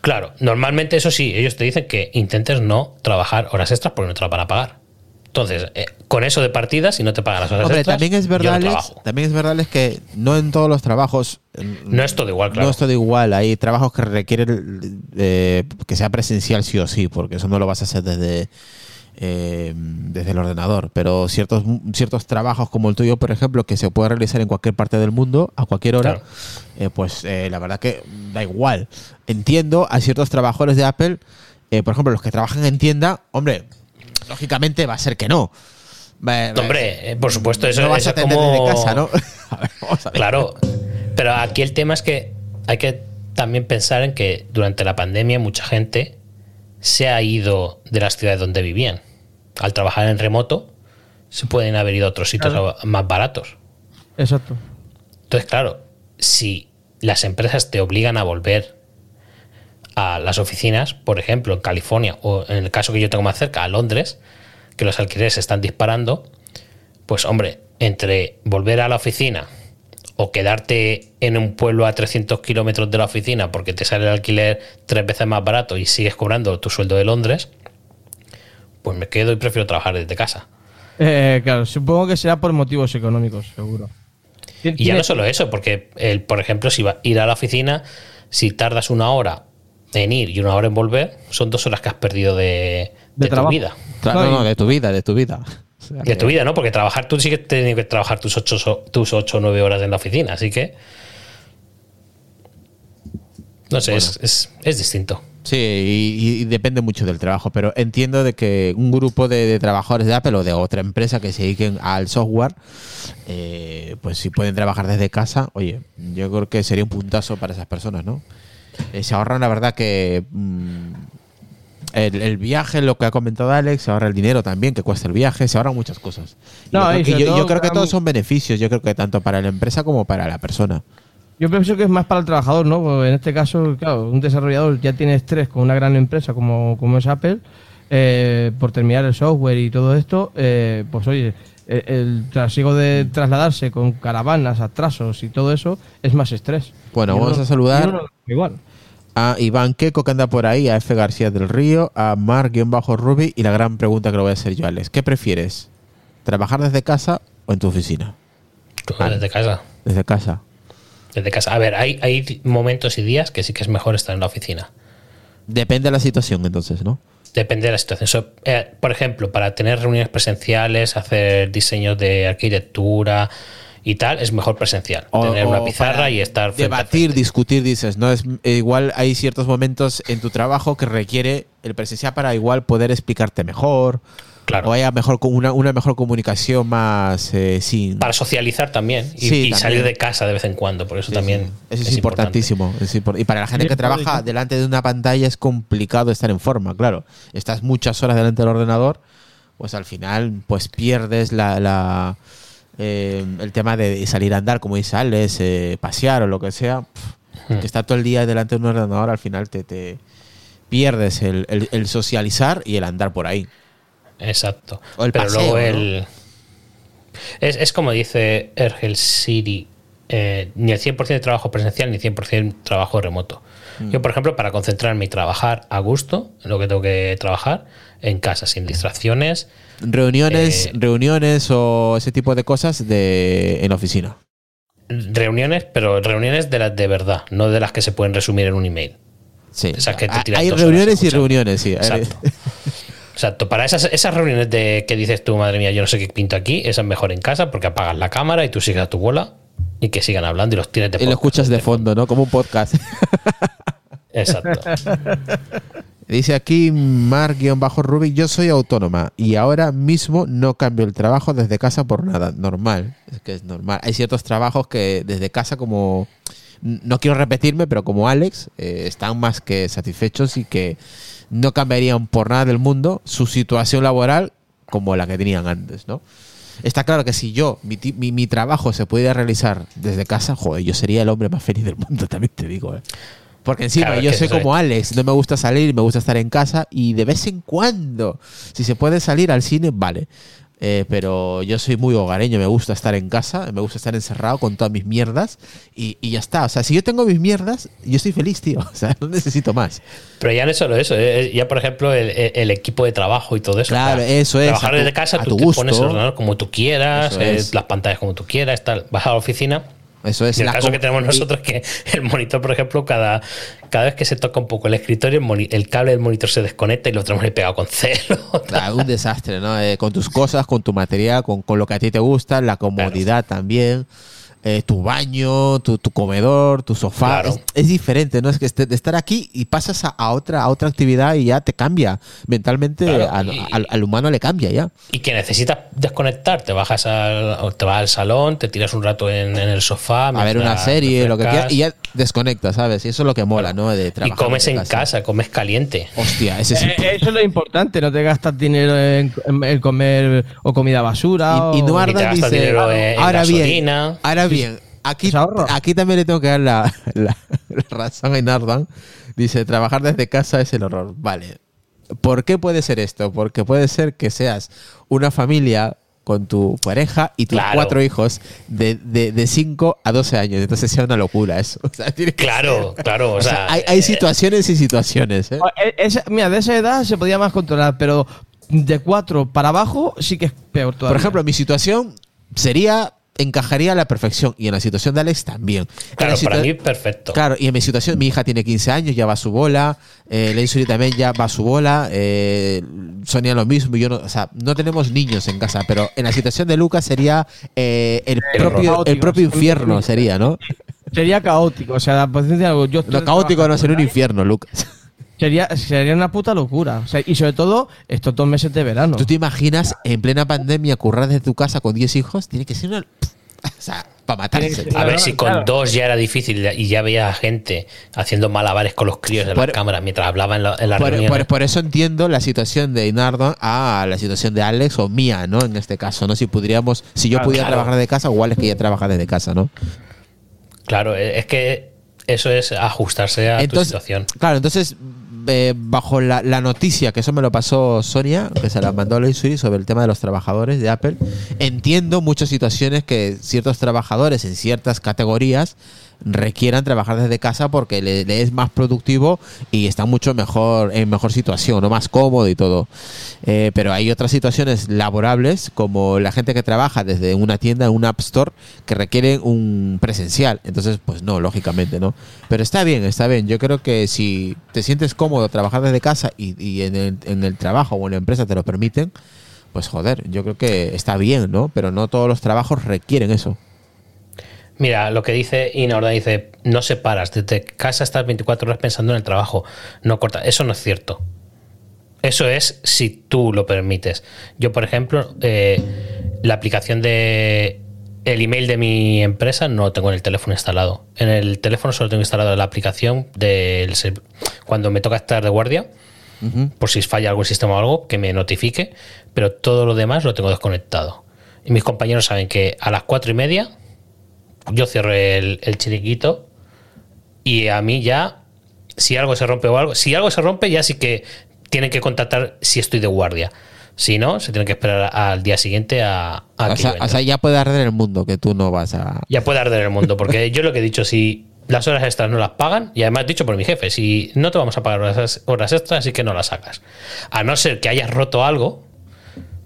Claro, normalmente eso sí, ellos te dicen que intentes no trabajar horas extras porque no te las van a pagar. Entonces, eh, con eso de partida, si no te pagan las horas Hombre, extras, también es yo no verdad, Alex, también es verdad, que no en todos los trabajos. No es todo igual, claro. No es todo igual. Hay trabajos que requieren eh, que sea presencial sí o sí, porque eso no lo vas a hacer desde, eh, desde el ordenador. Pero ciertos, ciertos trabajos como el tuyo, por ejemplo, que se puede realizar en cualquier parte del mundo, a cualquier hora, Claro. eh, pues eh, la verdad que da igual. Entiendo a ciertos trabajadores de Apple, por ejemplo, los que trabajan en tienda, hombre, lógicamente va a ser que no. Va- va- Hombre, por supuesto, eso, no vas eso a atender como... desde casa, ¿no? A ver, vamos a ver. Claro, pero aquí el tema es que hay que también pensar en que durante la pandemia mucha gente se ha ido de las ciudades donde vivían. Al trabajar en remoto, se pueden haber ido a otros sitios Claro. más baratos. Exacto. Entonces, claro, si las empresas te obligan a volver a las oficinas, por ejemplo, en California o en el caso que yo tengo más cerca, a Londres, que los alquileres se están disparando, pues hombre, entre volver a la oficina o quedarte en un pueblo a 300 kilómetros de la oficina porque te sale el alquiler tres veces más barato y sigues cobrando tu sueldo de Londres, pues me quedo y prefiero trabajar desde casa. Eh, claro, supongo que será por motivos económicos, seguro. Y ya no solo eso, porque, el, por ejemplo, si va a ir a la oficina, si tardas una hora en ir y una hora en volver, son dos horas que has perdido de, De de tu vida. Claro, No, no, de tu vida, de tu vida. De tu vida, ¿no? Porque trabajar, tú sí que tienes que trabajar tus ocho, so- tus ocho o nueve horas en la oficina, así que. No sé, es, es, es distinto. Sí, y, y depende mucho del trabajo, pero entiendo de que un grupo de, de trabajadores de Apple o de otra empresa que se dediquen al software, eh, pues si pueden trabajar desde casa, oye, yo creo que sería un puntazo para esas personas, ¿no? Eh, se ahorran, la verdad, que mm, el, el viaje, lo que ha comentado Alex, se ahorra el dinero también, que cuesta el viaje, se ahorran muchas cosas. No, yo creo que, yo- yo creo que todos son beneficios, yo creo que tanto para la empresa como para la persona. Yo pienso que es más para el trabajador, ¿no? Porque en este caso, claro, un desarrollador ya tiene estrés con una gran empresa como, como es Apple, eh, por terminar el software y todo esto, eh, pues oye, el, el trasiego de trasladarse con caravanas, atrasos y todo eso es más estrés. Bueno, Y vamos uno- a saludar. igual. A Iván Queco que anda por ahí, a F. García del Río, a Mar-Ruby y la gran pregunta que lo voy a hacer yo, Alex. ¿Qué prefieres? ¿Trabajar desde casa o en tu oficina? Vale. Desde casa. Desde casa. Desde casa. A ver, hay, hay momentos y días que sí que es mejor estar en la oficina. Depende de la situación, entonces, ¿no? Depende de la situación. So, eh, por ejemplo, para tener reuniones presenciales, hacer diseños de arquitectura y tal, es mejor presencial. O- tener una pizarra y estar Debatir, discutir, dices, ¿no? Es, eh, igual hay ciertos momentos en tu trabajo que requiere el presencial para igual poder explicarte mejor. Claro. O haya mejor, una, una mejor comunicación más eh, sin... Para socializar también y, Sí, y también. salir de casa de vez en cuando. Por eso Sí, también. sí. Eso es, importantísimo. es impor- y para la gente que trabaja delante de una pantalla es complicado estar en forma, claro. Estás muchas horas delante del ordenador, pues al final pues pierdes la, la, eh, el tema de salir a andar, como dice Alex, eh, pasear o lo que sea. Pff, Hmm. Que estar todo el día delante de un ordenador, al final te, te pierdes el, el- el socializar y el andar por ahí. Exacto. O el Pero paseo, luego ¿no? el. Es, es como dice Ergel City: eh, ni el 100% de trabajo presencial ni 100% trabajo remoto. Mm. Yo, por ejemplo, para concentrarme y trabajar a gusto en lo que tengo que trabajar, en casa, sin distracciones. Reuniones, Eh, reuniones o ese tipo de cosas de, en la oficina. Reuniones, pero reuniones de las de verdad, no de las que se pueden resumir en un email. Sí. Esas que te Hay- reuniones y reuniones, sí. Exacto. Exacto. Para esas, esas reuniones de que dices tú, madre mía, yo no sé qué pinto aquí, esas mejor en casa porque apagas la cámara y tú sigues a tu bola y que sigan hablando y los tienes de Y lo escuchas de fondo, ¿no? Como un podcast. Exacto. Dice aquí Mar-Rubik, yo soy autónoma y ahora mismo no cambio el trabajo desde casa por nada. Normal, es que es normal. Hay ciertos trabajos que desde casa como... No quiero repetirme, pero como Alex, eh, están más que satisfechos y que no cambiarían por nada del mundo su situación laboral como la que tenían antes, ¿no? Está claro que si yo, mi, mi, mi trabajo se pudiera realizar desde casa, joder, yo sería el hombre más feliz del mundo, también te digo, ¿eh? Porque encima Claro, yo soy es. como Alex, no me gusta salir, me gusta estar en casa y de vez en cuando, si se puede salir al cine, vale. Eh, pero yo soy muy hogareño, me gusta estar en casa, me gusta estar encerrado con todas mis mierdas y, y ya está. O sea, si yo tengo mis mierdas, yo estoy feliz, tío. O sea, no necesito más. Pero ya no es solo eso, eh, ya por ejemplo el, el equipo de trabajo y todo eso. Claro, o sea, eso es, Trabajar tu- desde casa, tú te gusto. pones el ordenador como tú quieras, eh, las pantallas como tú quieras, tal. Vas a la oficina. Eso es Y el la caso que tenemos nosotros es que el monitor, por ejemplo, cada, cada vez que se toca un poco el escritorio, el, el cable del monitor se desconecta y lo tenemos ahí pegado con celo. Ah, un desastre, ¿no? Eh, con tus cosas, con tu material, con, con lo que a ti te gusta, la comodidad también, eh, tu baño, tu, tu comedor, tu sofá. Claro. Es, es diferente, ¿no? Es que este- de estar aquí y pasas a, a otra, a otra actividad y ya te cambia. Mentalmente Claro, al, y- al- al humano le cambia ya. y que necesitas desconectar, te bajas al, o te vas al salón, te tiras un rato en, en el sofá. A ver una serie, lo que quieras, y ya desconectas, ¿sabes? Y eso es lo que mola, ¿no? De y trabajar comes desde en casa. comes caliente. Hostia, ese es Eh, Eso es lo importante, no te gastas dinero en, en- en comer o comida basura. Y, y o- Nuarda Y te gastas dice, dinero en- en ahora bien, gasolina". ahora bien, aquí, aquí también le tengo que dar la, la- la razón a Nardan. Dice, trabajar desde casa es el horror. Vale. ¿Por qué puede ser esto? Porque puede ser que seas una familia con tu pareja y tus Claro. cuatro hijos de, de, de 5 a 12 años. Entonces sea una locura eso. O sea, tiene que Claro, ser- claro. O o sea, sea, hay, hay eh, situaciones y situaciones. ¿eh? Eh, mira, de esa edad se podía más controlar, pero de cuatro para abajo sí que es peor todavía. Por ejemplo, mi situación sería encajaría a la perfección y en la situación de Alex también. Claro, para mí perfecto. Claro, y en mi situación, mi hija tiene 15 años, ya va a su bola, eh, Lensuri también ya va a su bola, eh, Sonia lo mismo, yo no, o sea, no tenemos niños en casa, pero en la situación de Lucas sería eh, el, El propio, el propio infierno, sería, ¿no? sería caótico, o sea, la posición de algo. Yo Lo caótico no sería un infierno, Lucas. Sería, sería una puta locura. O sea, y sobre todo estos dos meses de verano. ¿Tú te imaginas en plena pandemia currar desde tu casa con 10 hijos? Tiene que ser una... O sea, para matarse. A ver si con claro. dos ya era difícil y ya veía gente haciendo malabares con los críos de Por- las cámaras mientras hablaba en la, en la Por, reunión. por- por eso entiendo la situación de Inardo a la situación de Alex o mía, ¿no? En este caso, ¿no? Si pudiéramos, si yo Claro, pudiera claro. trabajar de casa, igual es que ella trabaja desde casa, ¿no? Claro, eh, es que eso es ajustarse a tu situación. Claro, entonces, eh, bajo la, noticia, que eso me lo pasó Sonia, que se la mandó a Suri sobre el tema de los trabajadores de Apple, entiendo muchas situaciones que ciertos trabajadores en ciertas categorías requieran trabajar desde casa porque le, es más productivo y está mucho mejor en mejor situación, ¿no? más cómodo y todo. Eh, pero hay otras situaciones laborables como la gente que trabaja desde una tienda, un App Store, que requieren un presencial. Entonces, pues no, lógicamente, ¿no? Pero está bien, está bien. Yo creo que si te sientes cómodo trabajar desde casa y, y en, el, en el trabajo o en la empresa te lo permiten, pues joder, yo creo que está bien, ¿no? Pero no todos los trabajos requieren eso. Mira, lo que dice Inorda dice, no separas, desde casa estás 24 horas pensando en el trabajo, no corta. Eso no es cierto. Eso es si tú lo permites. Yo, por ejemplo, eh, la aplicación de el email de mi empresa no lo tengo en el teléfono instalado. En el teléfono solo tengo instalado la aplicación del cuando me toca estar de guardia, por si falla algún sistema o algo, que me notifique, pero todo lo demás lo tengo desconectado. Y mis compañeros saben que a las cuatro y media yo cierro el, el chiringuito y a mí ya, si algo se rompe o algo, si algo se rompe ya sí que tienen que contactar si estoy de guardia. Si no, se tienen que esperar al día siguiente a, a O que sea, o ya puede arder el mundo que tú no vas a. Ya puede arder el mundo, porque yo lo que he dicho, si las horas extras no las pagan, y además dicho por mi jefe, si no te vamos a pagar horas, horas extras, así que no las sacas. A no ser que hayas roto algo,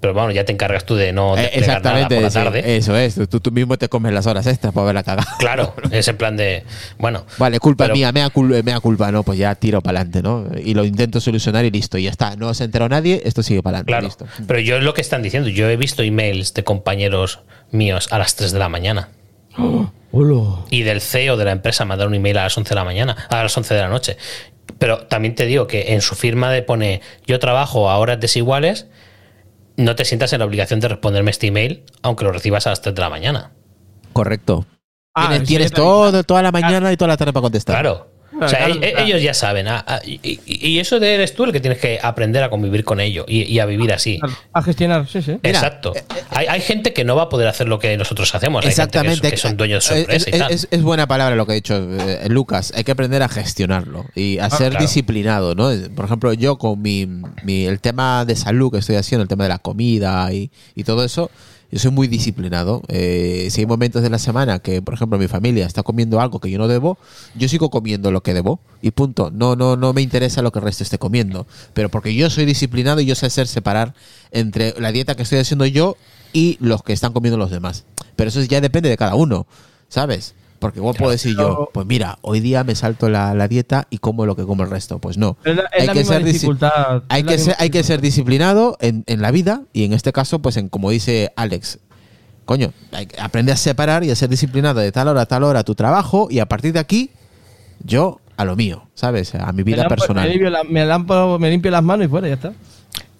pero bueno, ya te encargas tú de no Eh, desplegar nada exactamente, por la tarde. eso es. Tú, tú mismo te comes las horas extras para haberla cagado. Claro, es en plan de, bueno. Vale, culpa pero- mía, mea, cul- mea culpa, no, pues ya tiro para adelante, ¿no? Y lo intento solucionar y listo, y ya está. No se enteró nadie, esto sigue para adelante, Claro, listo. pero yo es lo que están diciendo. Yo he visto emails de compañeros míos a las 3 de la mañana. Hola. Y del CEO de la empresa mandar un email a las 11 de la mañana, a las 11 de la noche. Pero también te digo que en su firma de pone yo trabajo a horas desiguales, no te sientas en la obligación de responderme este email, aunque lo recibas a las 3 de la mañana. Correcto. Ah, tienes tienes todo, toda la mañana y toda la tarde para contestar. Claro. Claro, O sea, claro, e- claro. ellos ya saben. ah, ah, y, eso de eres tú el que tienes que aprender a convivir con ello y, y a vivir así. A gestionar, sí, sí. Mira, Exacto. hay, hay gente que no va a poder hacer lo que nosotros hacemos. Hay gente que- Exactamente. que, son dueños de su Es- empresa es, y tal. es- es buena palabra lo que ha dicho eh, Lucas. Hay que aprender a gestionarlo y a ser claro. disciplinado, ¿no? Por ejemplo, yo con mi, mi- el tema de salud que estoy haciendo, el tema de la comida y, y todo eso, yo soy muy disciplinado. Eh, si hay momentos de la semana que, por ejemplo, mi familia está comiendo algo que yo no debo, yo sigo comiendo lo que debo y punto. No, no, no me interesa lo que el resto esté comiendo. Pero porque yo soy disciplinado y yo sé hacer separar entre la dieta que estoy haciendo yo y los que están comiendo los demás. Pero eso ya depende de cada uno, ¿sabes? Porque igual puedo decir yo, pues mira, hoy día me salto la, la dieta y como lo que como el resto. Pues no. Es la, es Hay la que misma ser dificultad. Hay es que, ser, hay que ser disciplinado en, en la vida y en este caso, pues en como dice Alex, coño, hay aprende a separar y a ser disciplinado de tal hora a tal hora tu trabajo y a partir de aquí, yo a lo mío, ¿sabes? A mi vida personal. Me limpio, la- me lampo- me limpio las manos y fuera, ya está.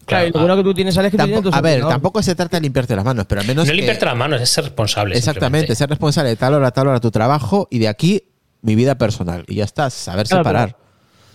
Claro, Claro, y lo bueno que tú tienes, Alex, es que tú tienes a ver, tampoco se trata de limpiarte las manos, pero al menos no que- limpiarte las manos, es ser responsable. exactamente, ser responsable de tal hora a tal hora tu trabajo y de aquí mi vida personal y ya está, saber Claro, separar.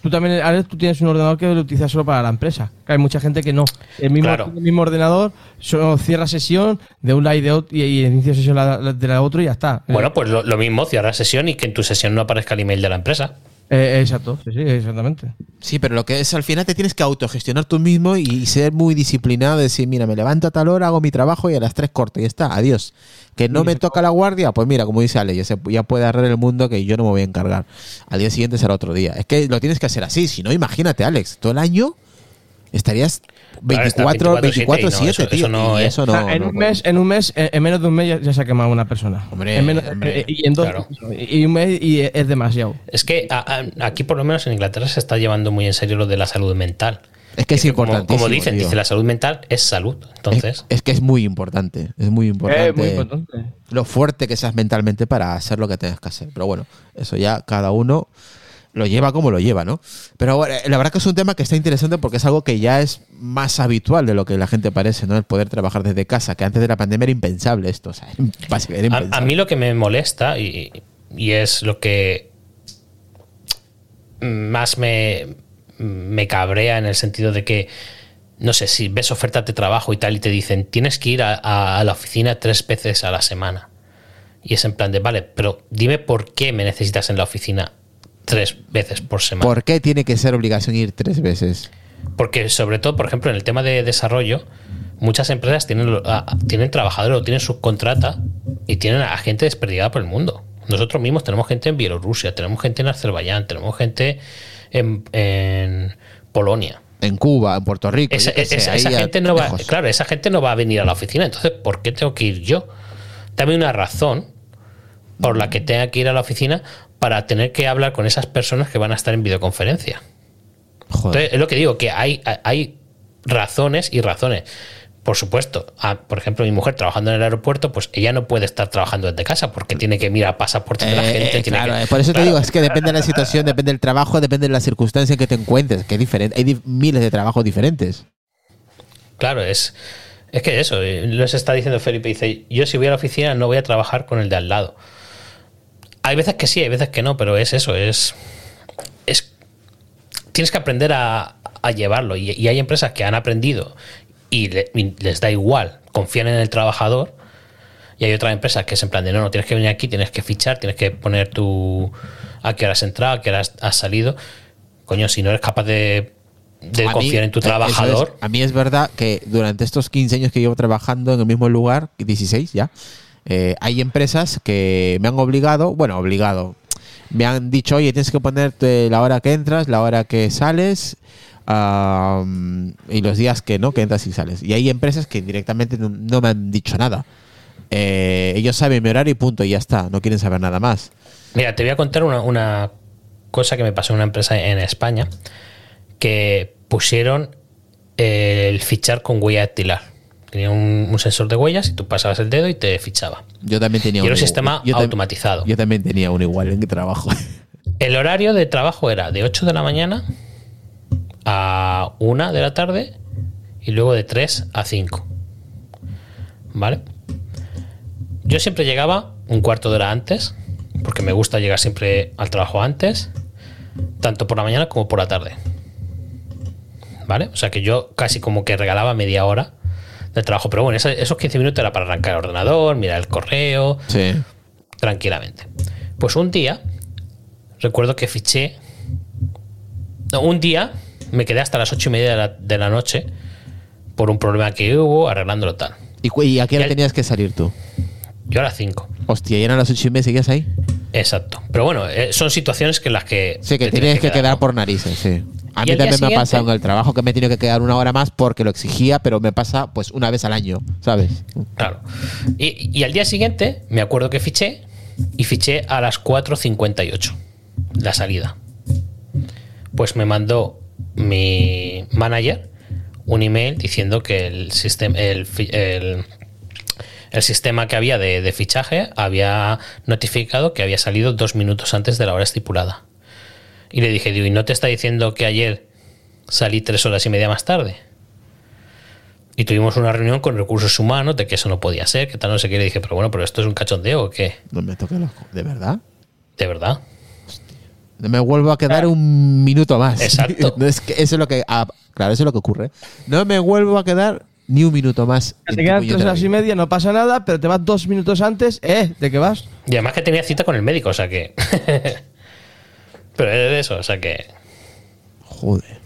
Tú también, Alex, tú tienes un ordenador que lo utilizas solo para la empresa. Que hay mucha gente que no. El mismo, Claro. el mismo ordenador solo cierra sesión de un lado y de otro y, y inicia sesión la- la- de la otra y ya está. Bueno, pues lo, lo mismo, cierra sesión y que en tu sesión no aparezca el email de la empresa. Eh, exacto, sí, sí, exactamente. Sí, pero lo que es al final te tienes que autogestionar tú mismo y ser muy disciplinado, decir, mira, me levanto a tal hora, hago mi trabajo y a las tres corto y ya está, adiós. Que no me toca la guardia, pues mira, como dice Ale, ya, se- ya puede arreglar el mundo que yo no me voy a encargar. Al día siguiente será otro día. Es que lo tienes que hacer así, si no, imagínate, Alex, todo el año estarías Claro, está 24, 24/7 y no, 24-7, eso- tío. eso no en, no un mes, en un mes, en, en menos de un mes ya, ya se ha quemado una persona. Hombre, En menos- hombre. eh, y en dos Claro. y un mes y es demasiado. Es que a- a- aquí, por lo menos en Inglaterra, se está llevando muy en serio lo de la salud mental. Es que es como- importante. Como, dicen, dice la salud mental es salud. Entonces, es, es que es muy importante, es muy importante. Es muy importante. lo fuerte que seas mentalmente para hacer lo que tengas que hacer. Pero bueno, eso ya cada uno lo lleva como lo lleva, ¿no? Pero bueno, la verdad que es un tema que está interesante porque es algo que ya es más habitual de lo que la gente parece, ¿no? El poder trabajar desde casa, que antes de la pandemia era impensable esto, o sea, era a, impensable. a mí lo que me molesta y, y es lo que más me, me cabrea en el sentido de que, no sé, si ves ofertas de trabajo y tal y te dicen, tienes que ir a, a- a la oficina tres veces a la semana. Y es en plan de, vale, pero dime por qué me necesitas en la oficina tres veces por semana. ¿Por qué tiene que ser obligación ir tres veces? Porque sobre todo, por ejemplo, en el tema de desarrollo, muchas empresas tienen, tienen trabajadores o tienen subcontrata y tienen a gente desperdigada por el mundo. Nosotros mismos tenemos gente en Bielorrusia, tenemos gente en Azerbaiyán, tenemos gente en, en Polonia. En Cuba, en Puerto Rico. Esa, esa- gente no va, claro, esa gente no va a venir a la oficina. Entonces, ¿por qué tengo que ir yo? Dame una razón por la que tenga que ir a la oficina para tener que hablar con esas personas que van a estar en videoconferencia. Joder. Entonces, es lo que digo, que hay, hay razones y razones. Por supuesto. Por ejemplo, mi mujer trabajando en el aeropuerto, pues ella no puede estar trabajando desde casa porque tiene que mirar pasaportes de la Eh, gente. eh, tiene claro, que- eh, por eso te digo, es que depende de la situación, depende del trabajo, depende de la circunstancia en que te encuentres, que es diferente. Hay di- miles de trabajos diferentes. Claro, es, es que eso, les está diciendo Felipe, dice, yo si voy a la oficina no voy a trabajar con el de al lado. Hay veces que sí, hay veces que no, pero es eso, es... es tienes que aprender a, a llevarlo y, y hay empresas que han aprendido y, le- y les da igual, confían en el trabajador y hay otras empresas que es en plan de no, no, tienes que venir aquí, tienes que fichar, tienes que poner tu... a qué hora has entrado, a qué hora has, has salido. Coño, si no eres capaz de, de A mí, confiar en tu es- trabajador... a mí es verdad que durante estos 15 años que llevo trabajando en el mismo lugar, 16 ya, eh, hay empresas que me han obligado, bueno, obligado, me han dicho, oye, tienes que ponerte la hora que entras, la hora que sales y los días que no, que entras y sales. Y hay empresas que directamente no, me han dicho nada. Eh, ellos saben mi horario y punto, y ya está, no quieren saber nada más. Mira, te voy a contar una, una cosa que me pasó en una empresa en España que pusieron el fichar con huella dactilar. Tenía un, un sensor de huellas y tú pasabas el dedo y te fichaba. Yo también tenía Y era un sistema yo automatizado. Yo también tenía uno igual en mi trabajo. El horario de trabajo era de 8 de la mañana a 1 de la tarde y luego de 3 a 5. ¿Vale? Yo siempre llegaba un cuarto de hora antes, porque me gusta llegar siempre al trabajo antes, tanto por la mañana como por la tarde. ¿Vale? O sea que yo casi como que regalaba media hora de trabajo, pero bueno, esos 15 minutos era para arrancar el ordenador, mirar el correo, Sí. tranquilamente. Pues un día, recuerdo que fiché. no, un día me quedé hasta las ocho y media de la, de la noche por un problema que hubo, arreglándolo tal. ¿Y, a qué hora tenías que salir tú? Yo a las cinco. Hostia, ¿y eran las ocho y media? ¿Seguías ahí? Exacto. Pero bueno, eh, son situaciones que en las que. Sí, que te tienes que quedar ¿no? por narices, sí. A mí también me ha pasado en el trabajo que me he tenido que quedar una hora más porque lo exigía, pero me pasa pues una vez al año, ¿sabes? Claro. Y, y al día siguiente me acuerdo que fiché y fiché a las 4.58 la salida. Pues me mandó mi manager un email diciendo que el sistema el, el sistema que había de, de fichaje había notificado que había salido dos minutos antes de la hora estipulada. Y le dije, digo, ¿y no te está diciendo que ayer salí tres horas y media más tarde? Y tuvimos una reunión con recursos humanos de que eso no podía ser, que tal, no sé qué. Le dije, pero bueno, pero esto es un cachondeo o qué? No me toque los... ¿De verdad? De verdad. No me vuelvo a quedar un minuto más. Exacto. Es que eso es lo que... ah, claro, eso es lo que ocurre. No me vuelvo a quedar ni un minuto más. en Te quedan tres horas y media, no pasa nada, pero te vas dos minutos antes, ¿eh? ¿De qué vas? Y además que tenía cita con el médico, o sea que. pero es de eso, o sea que. Joder.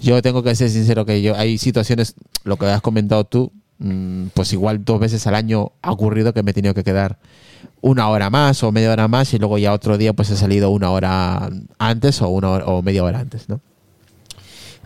Yo tengo que ser sincero que yo hay situaciones, lo que has comentado tú, mm, pues igual dos veces al año ha ocurrido que me he tenido que quedar una hora más o media hora más y luego ya otro día pues he salido una hora antes o una hora- o media hora antes, ¿no?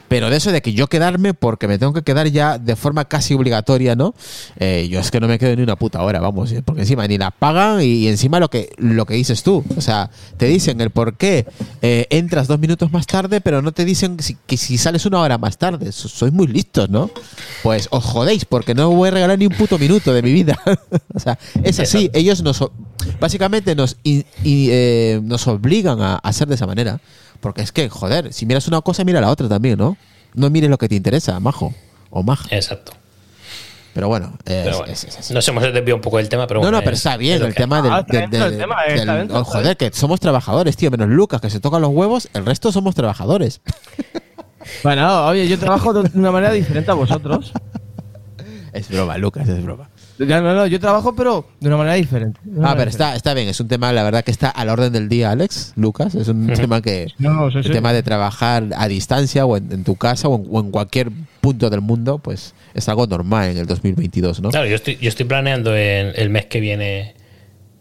Pero de eso de que yo quedarme porque me tengo que quedar ya de forma casi obligatoria, ¿no? Eh, yo es que no me quedo ni una puta hora, vamos, eh, porque encima ni la pagan y, encima lo que, lo que dices tú, o sea, te dicen el por qué eh, entras dos minutos más tarde, pero no te dicen si- que si sales una hora más tarde. So- Sois muy listos, ¿no? Pues os jodéis porque no voy a regalar ni un puto minuto de mi vida. o sea, es así, ellos nos, básicamente nos, y, nos obligan a hacer de esa manera. Porque es que, joder, si miras una cosa, mira la otra también, ¿no? No mires lo que te interesa, majo. O maja. Exacto. Pero bueno, es, Pero bueno, es- es así. nos hemos desviado un poco del tema, pero No, bueno, no, pero es- está bien el tema del, está del- dentro del del- tema, está del- dentro, joder, que somos trabajadores, tío, menos Lucas, que se toca los huevos, el resto somos trabajadores. Bueno, oye, yo trabajo de una manera diferente a vosotros. Es broma, Lucas, es broma. Ya, no, no, yo trabajo, pero de una manera diferente. Ah, manera pero está, está bien, es un tema, la verdad, que está al orden del día, Alex, Lucas. Es un tema que. No, no, sí, el sí. tema de trabajar a distancia o en, en tu casa o en, o en cualquier punto del mundo, pues es algo normal en el 2022, ¿no? Claro, yo estoy, yo estoy planeando en el mes que viene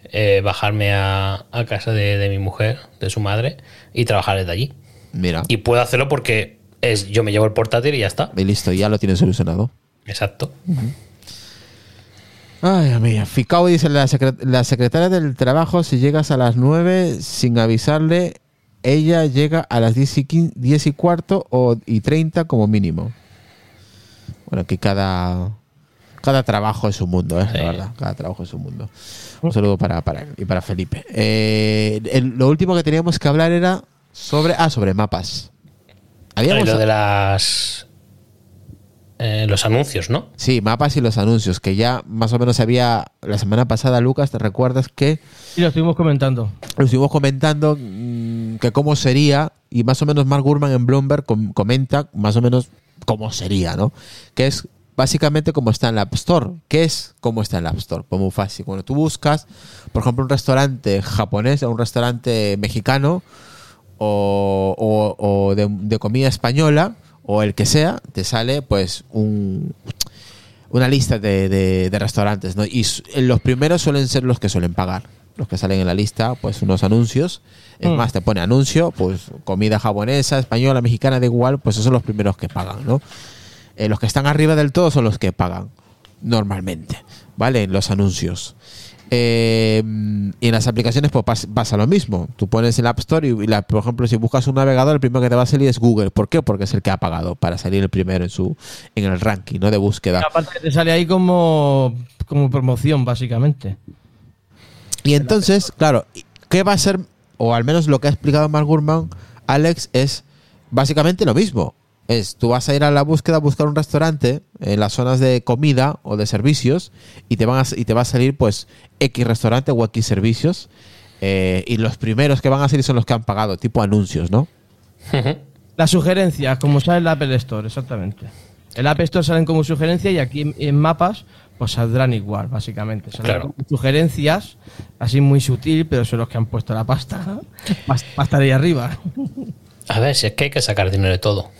eh, bajarme a, a casa de, de mi mujer, de su madre, y trabajar desde allí. Mira, Y puedo hacerlo porque es, yo me llevo el portátil y ya está. y listo, ya lo tienes solucionado. Exacto. Ay, amiga. Ficao dice la, secre- la secretaria del trabajo, si llegas a las 9 sin avisarle, ella llega a las 10 y, 15 10 y cuarto o, y 30 como mínimo. Bueno, aquí cada, cada trabajo es un mundo, ¿eh? Sí. la verdad. Cada trabajo es un mundo. Un saludo para, para él y para Felipe. Eh, el- lo último que teníamos que hablar era sobre, ah, sobre mapas. Habíamos, lo de las. Eh, los anuncios, ¿no? Sí, mapas y los anuncios, que ya más o menos había la semana pasada, Lucas, ¿te recuerdas que Y lo estuvimos comentando. lo estuvimos comentando mm, que cómo sería, y más o menos Mark Gurman en Bloomberg com- comenta más o menos cómo sería, ¿no? Que es básicamente como está en la App Store. ¿Qué es cómo está en la App Store? Pues muy fácil. Cuando tú buscas, por ejemplo, un restaurante japonés o un restaurante mexicano o, o- o de, de comida española o el que sea, te sale pues un, una lista de, de- de restaurantes, ¿no? Y s- los primeros suelen ser los que suelen pagar. Los que salen en la lista, pues unos anuncios. Es Mm. más, te pone anuncio, pues comida japonesa, española, mexicana, da igual, pues esos son los primeros que pagan, ¿no? Eh, los que están arriba del todo son los que pagan, normalmente, ¿vale? Los anuncios. Eh, y en las aplicaciones pues pas- pasa lo mismo. Tú pones el App Store y, y la- por ejemplo, si buscas un navegador, el primero que te va a salir es Google. ¿Por qué? Porque es el que ha pagado para salir el primero en su en el ranking, ¿no? De búsqueda. Aparte que te sale ahí como, como promoción, básicamente. Y entonces, claro, ¿qué va a ser? O al menos lo que ha explicado Mark Gurman, Alex, es básicamente lo mismo. Es, tú vas a ir a la búsqueda a buscar un restaurante en las zonas de comida o de servicios y te, van a, y te va a salir pues X restaurante o X servicios eh, y los primeros que van a salir son los que han pagado, tipo anuncios, ¿no? Las sugerencias, como sale en la Apple Store, exactamente. El App Store salen como sugerencia y aquí en, en mapas pues saldrán igual, básicamente. Salen Claro. como sugerencias, así muy sutil, pero son los que han puesto la pasta para estar ahí arriba. A ver, si es que hay que sacar dinero de todo.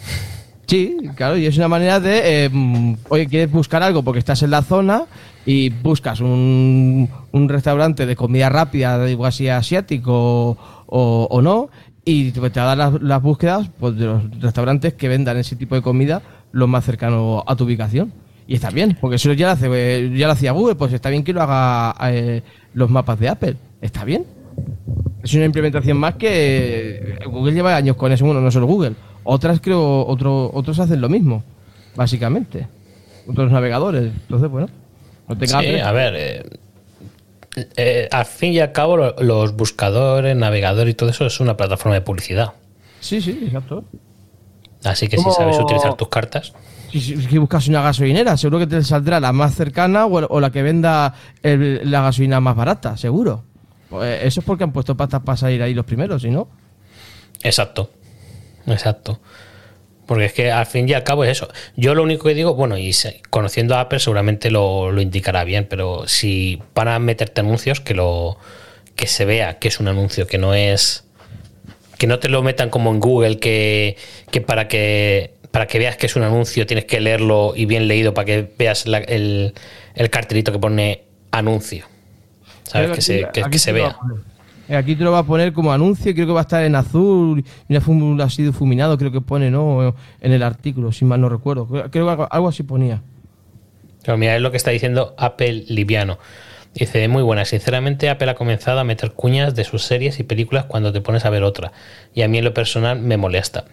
Sí, claro, y es una manera de, eh, mm, oye, quieres buscar algo porque estás en la zona y buscas un, un restaurante de comida rápida, igual así asiático o, no, y te dar las, las búsquedas pues, de los restaurantes que vendan ese tipo de comida lo más cercano a tu ubicación. Y está bien, porque eso ya lo, hace, ya lo hacía Google, pues está bien que lo haga eh, los mapas de Apple. Está bien. Es una implementación más que Google lleva años con eso, bueno, no solo Google. Otras creo, otro, otros hacen lo mismo, básicamente. Otros navegadores. Entonces, bueno, no te Sí, a ver. eh, eh, al fin y al cabo, lo- los buscadores, navegador y todo eso es una plataforma de publicidad. Sí, sí, exacto. Así que si Como- sabes utilizar tus cartas, Si, si- si buscas una gasolinera, seguro que te saldrá la más cercana o, o la que venda el- la gasolina más barata, seguro. Pues eso es porque han puesto patas para salir ahí los primeros, si no. Exacto. Exacto. Porque es que al fin y al cabo es eso. Yo lo único que digo, bueno, y conociendo a Apple seguramente lo, lo indicará bien, pero si van a meterte anuncios, que lo que se vea que es un anuncio, que no es. Que no te lo metan como en Google, que, que para que para que veas que es un anuncio tienes que leerlo y bien leído para que veas la- el, el cartelito que pone anuncio. ¿Sabes? Creo Que se, aquí- que- se vea. Eh, Aquí te lo va a poner como anuncio y creo que va a estar en azul y fórmula así difuminado, creo que pone, ¿no? En el artículo, si mal no recuerdo. Creo creo que algo, algo así ponía. Pero mira, es lo que está diciendo Apple Liviano. Dice, muy buena, sinceramente Apple ha comenzado a meter cuñas de sus series y películas cuando te pones a ver otra. Y a mí en lo personal me molesta.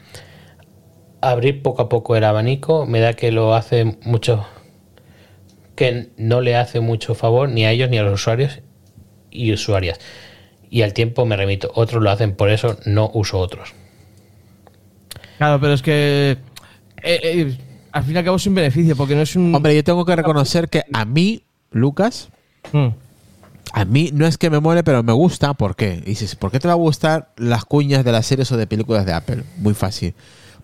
Abrir poco a poco el abanico me da que lo hace mucho... que no le hace mucho favor ni a ellos ni a los usuarios y usuarias. Y al tiempo me remito, otros lo hacen, por eso no uso otros. Claro, pero es que eh, eh, al fin y al cabo es un beneficio porque no es un... Hombre, yo tengo que reconocer que a mí, Lucas, Mm. A mí no es que me mole, pero me gusta. ¿Por qué? Y dices, ¿por qué te va a gustar las cuñas de las series o de películas de Apple? Muy fácil.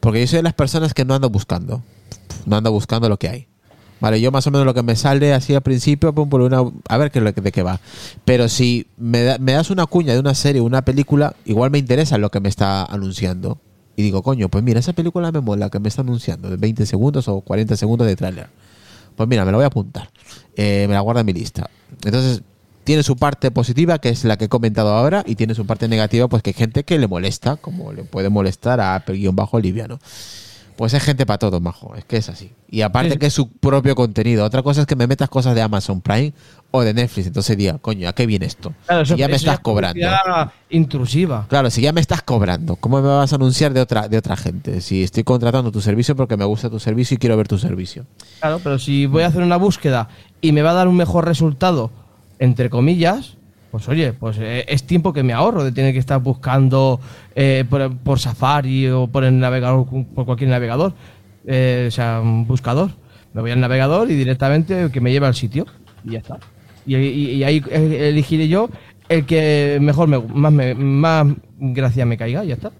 Porque yo soy de las personas que no ando buscando. No ando buscando lo que hay. Vale, yo más o menos lo que me sale así al principio, pum, por una, a ver qué, de qué va. Pero si me, da- me das una cuña de una serie o una película, igual me interesa lo que me está anunciando. Y digo, coño, pues mira, esa película me mola que me está anunciando, de 20 segundos o 40 segundos de tráiler. Pues mira, me la voy a apuntar. Eh, me la guardo en mi lista. Entonces, tiene su parte positiva, que es la que he comentado ahora, y tiene su parte negativa, pues que hay gente que le molesta, como le puede molestar a Apple-Liviano. Pues hay gente para todo, majo. Es que es así. Y aparte Sí. que es su propio contenido. Otra cosa es que me metas cosas de Amazon Prime o de Netflix. Entonces diga, coño, ¿a qué viene esto? Claro, eso- si ya me eso estás es cobrando. Intrusiva. Claro, si ya me estás cobrando, ¿cómo me vas a anunciar de otra, de otra gente? Si estoy contratando tu servicio porque me gusta tu servicio y quiero ver tu servicio. Claro, pero si voy a hacer una búsqueda y me va a dar un mejor resultado, entre comillas, pues oye, pues eh, es tiempo que me ahorro de tener que estar buscando eh, por, por Safari o por el navegador, por cualquier navegador, eh, o sea, un buscador. Me voy al navegador y directamente que me lleve al sitio y ya está. Y, y- y ahí eh, elegiré yo el que mejor me, más, me, más gracia me caiga y ya está.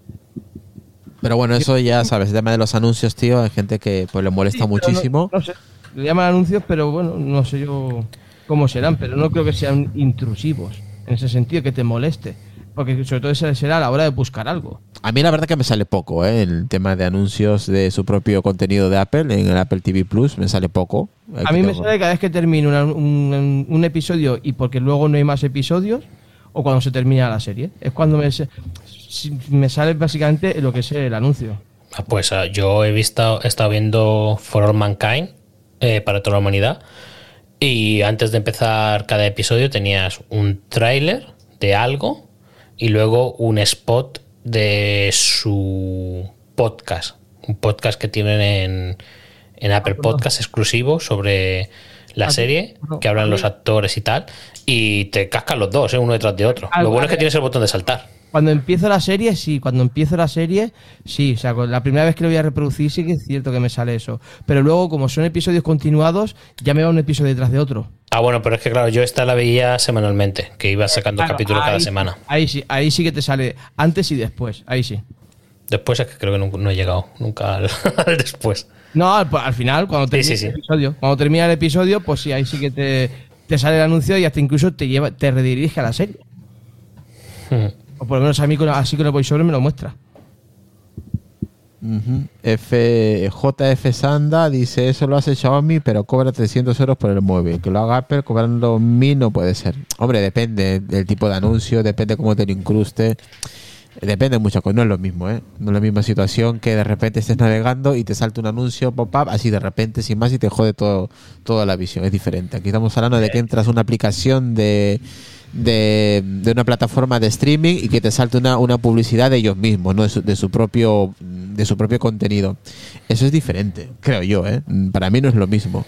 Pero bueno, eso ya sabes, el tema de los anuncios, tío, hay gente que pues le molesta Sí, pero no- muchísimo. No, sé, le llaman anuncios, pero bueno, no sé yo cómo serán, pero no creo que sean intrusivos, en ese sentido, que te moleste. Porque sobre todo esa será a la hora de buscar algo. A mí la verdad que me sale poco, ¿eh? El tema de anuncios de su propio contenido de Apple en el Apple TV Plus me sale poco. A mí me sale cada vez que termino una- un, un episodio y porque luego no hay más episodios, o cuando se termina la serie. Es cuando me, me sale básicamente lo que es el anuncio. Ah, Pues ah, yo he visto, he estado viendo For All Mankind eh, para toda la humanidad. Y antes de empezar cada episodio tenías un tráiler de algo y luego un spot de su podcast. Un podcast que tienen en, en Apple Podcast exclusivo sobre la Ah, serie, no, que hablan los actores y tal. Y te cascan los dos, ¿eh? uno detrás de otro. Ah, Lo bueno es que tienes el botón de saltar. Cuando empiezo la serie, sí, cuando empiezo la serie, sí, o sea, la primera vez que lo voy a reproducir sí que es cierto que me sale eso. Pero luego, como son episodios continuados, ya me va un episodio detrás de otro. Ah, bueno, pero es que claro, yo esta la veía semanalmente, que iba sacando Claro, capítulo cada semana. Ahí sí, ahí sí que te sale antes y después, ahí sí. Después es que creo que no, no he llegado nunca al, al después. No, al, al final, cuando termina sí, sí. el episodio, cuando termina el episodio, pues sí, ahí sí que te, te sale el anuncio y hasta incluso te lleva, te redirige a la serie. O por lo menos a mí así con el voiceover me lo muestra. Ujú. F, JF Sanda dice, eso lo hace Xiaomi, pero cobra 300 euros por el móvil. Que lo haga Apple cobrando 1000 no puede ser. Hombre, depende del tipo de anuncio, depende cómo te lo incruste. Depende de muchas cosas, no es lo mismo, ¿eh? No es la misma situación que de repente estés navegando y te salta un anuncio pop-up así de repente, sin más, y te jode todo, toda la visión. Es diferente. Aquí estamos hablando de que entras a una aplicación de, de, de una plataforma de streaming y que te salte una, una publicidad de ellos mismos, ¿no? De su, de su propio de su propio contenido. Eso es diferente, creo yo, ¿eh? Para mí no es lo mismo.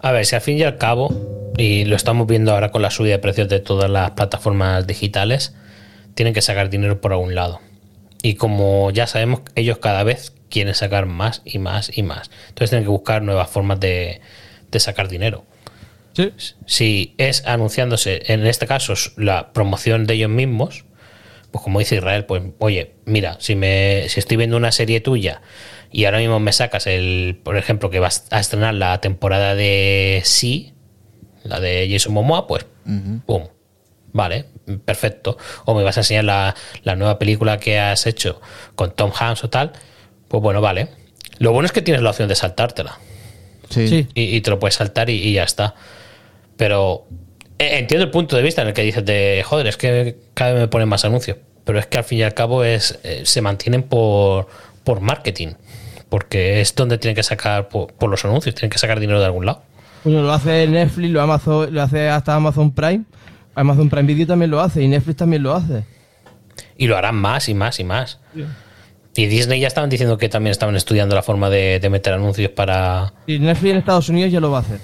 A ver, si al fin y al cabo, y lo estamos viendo ahora con la subida de precios de todas las plataformas digitales, tienen que sacar dinero por algún lado. Y como ya sabemos, ellos cada vez quieren sacar más y más y más. Entonces tienen que buscar nuevas formas de, de sacar dinero. Sí. Si es anunciándose, en este caso, la promoción de ellos mismos, pues como dice Israel, pues oye, mira, si me si estoy viendo una serie tuya y ahora mismo me sacas el, por ejemplo, que vas a estrenar la temporada de Sí, la de Jason Momoa, pues pum. Vale, perfecto. O me vas a enseñar la, la nueva película que has hecho con Tom Hanks o tal. Pues bueno, vale. Lo bueno es que tienes la opción de saltártela Sí. Sí. y, y te lo puedes saltar y, y ya está. Pero eh, entiendo el punto de vista en el que dices de, joder, es que cada vez me ponen más anuncios. Pero es que al fin y al cabo es eh, se mantienen por, por marketing. Porque es donde tienen que sacar por, por los anuncios, tienen que sacar dinero de algún lado. Bueno, lo hace Netflix, lo, Amazon, lo hace hasta Amazon Prime. Amazon Prime Video también lo hace y Netflix también lo hace. Y lo harán más y más y más. Y Disney ya estaban diciendo que también estaban estudiando la forma de, de meter anuncios para... Y Netflix en Estados Unidos ya lo va a hacer.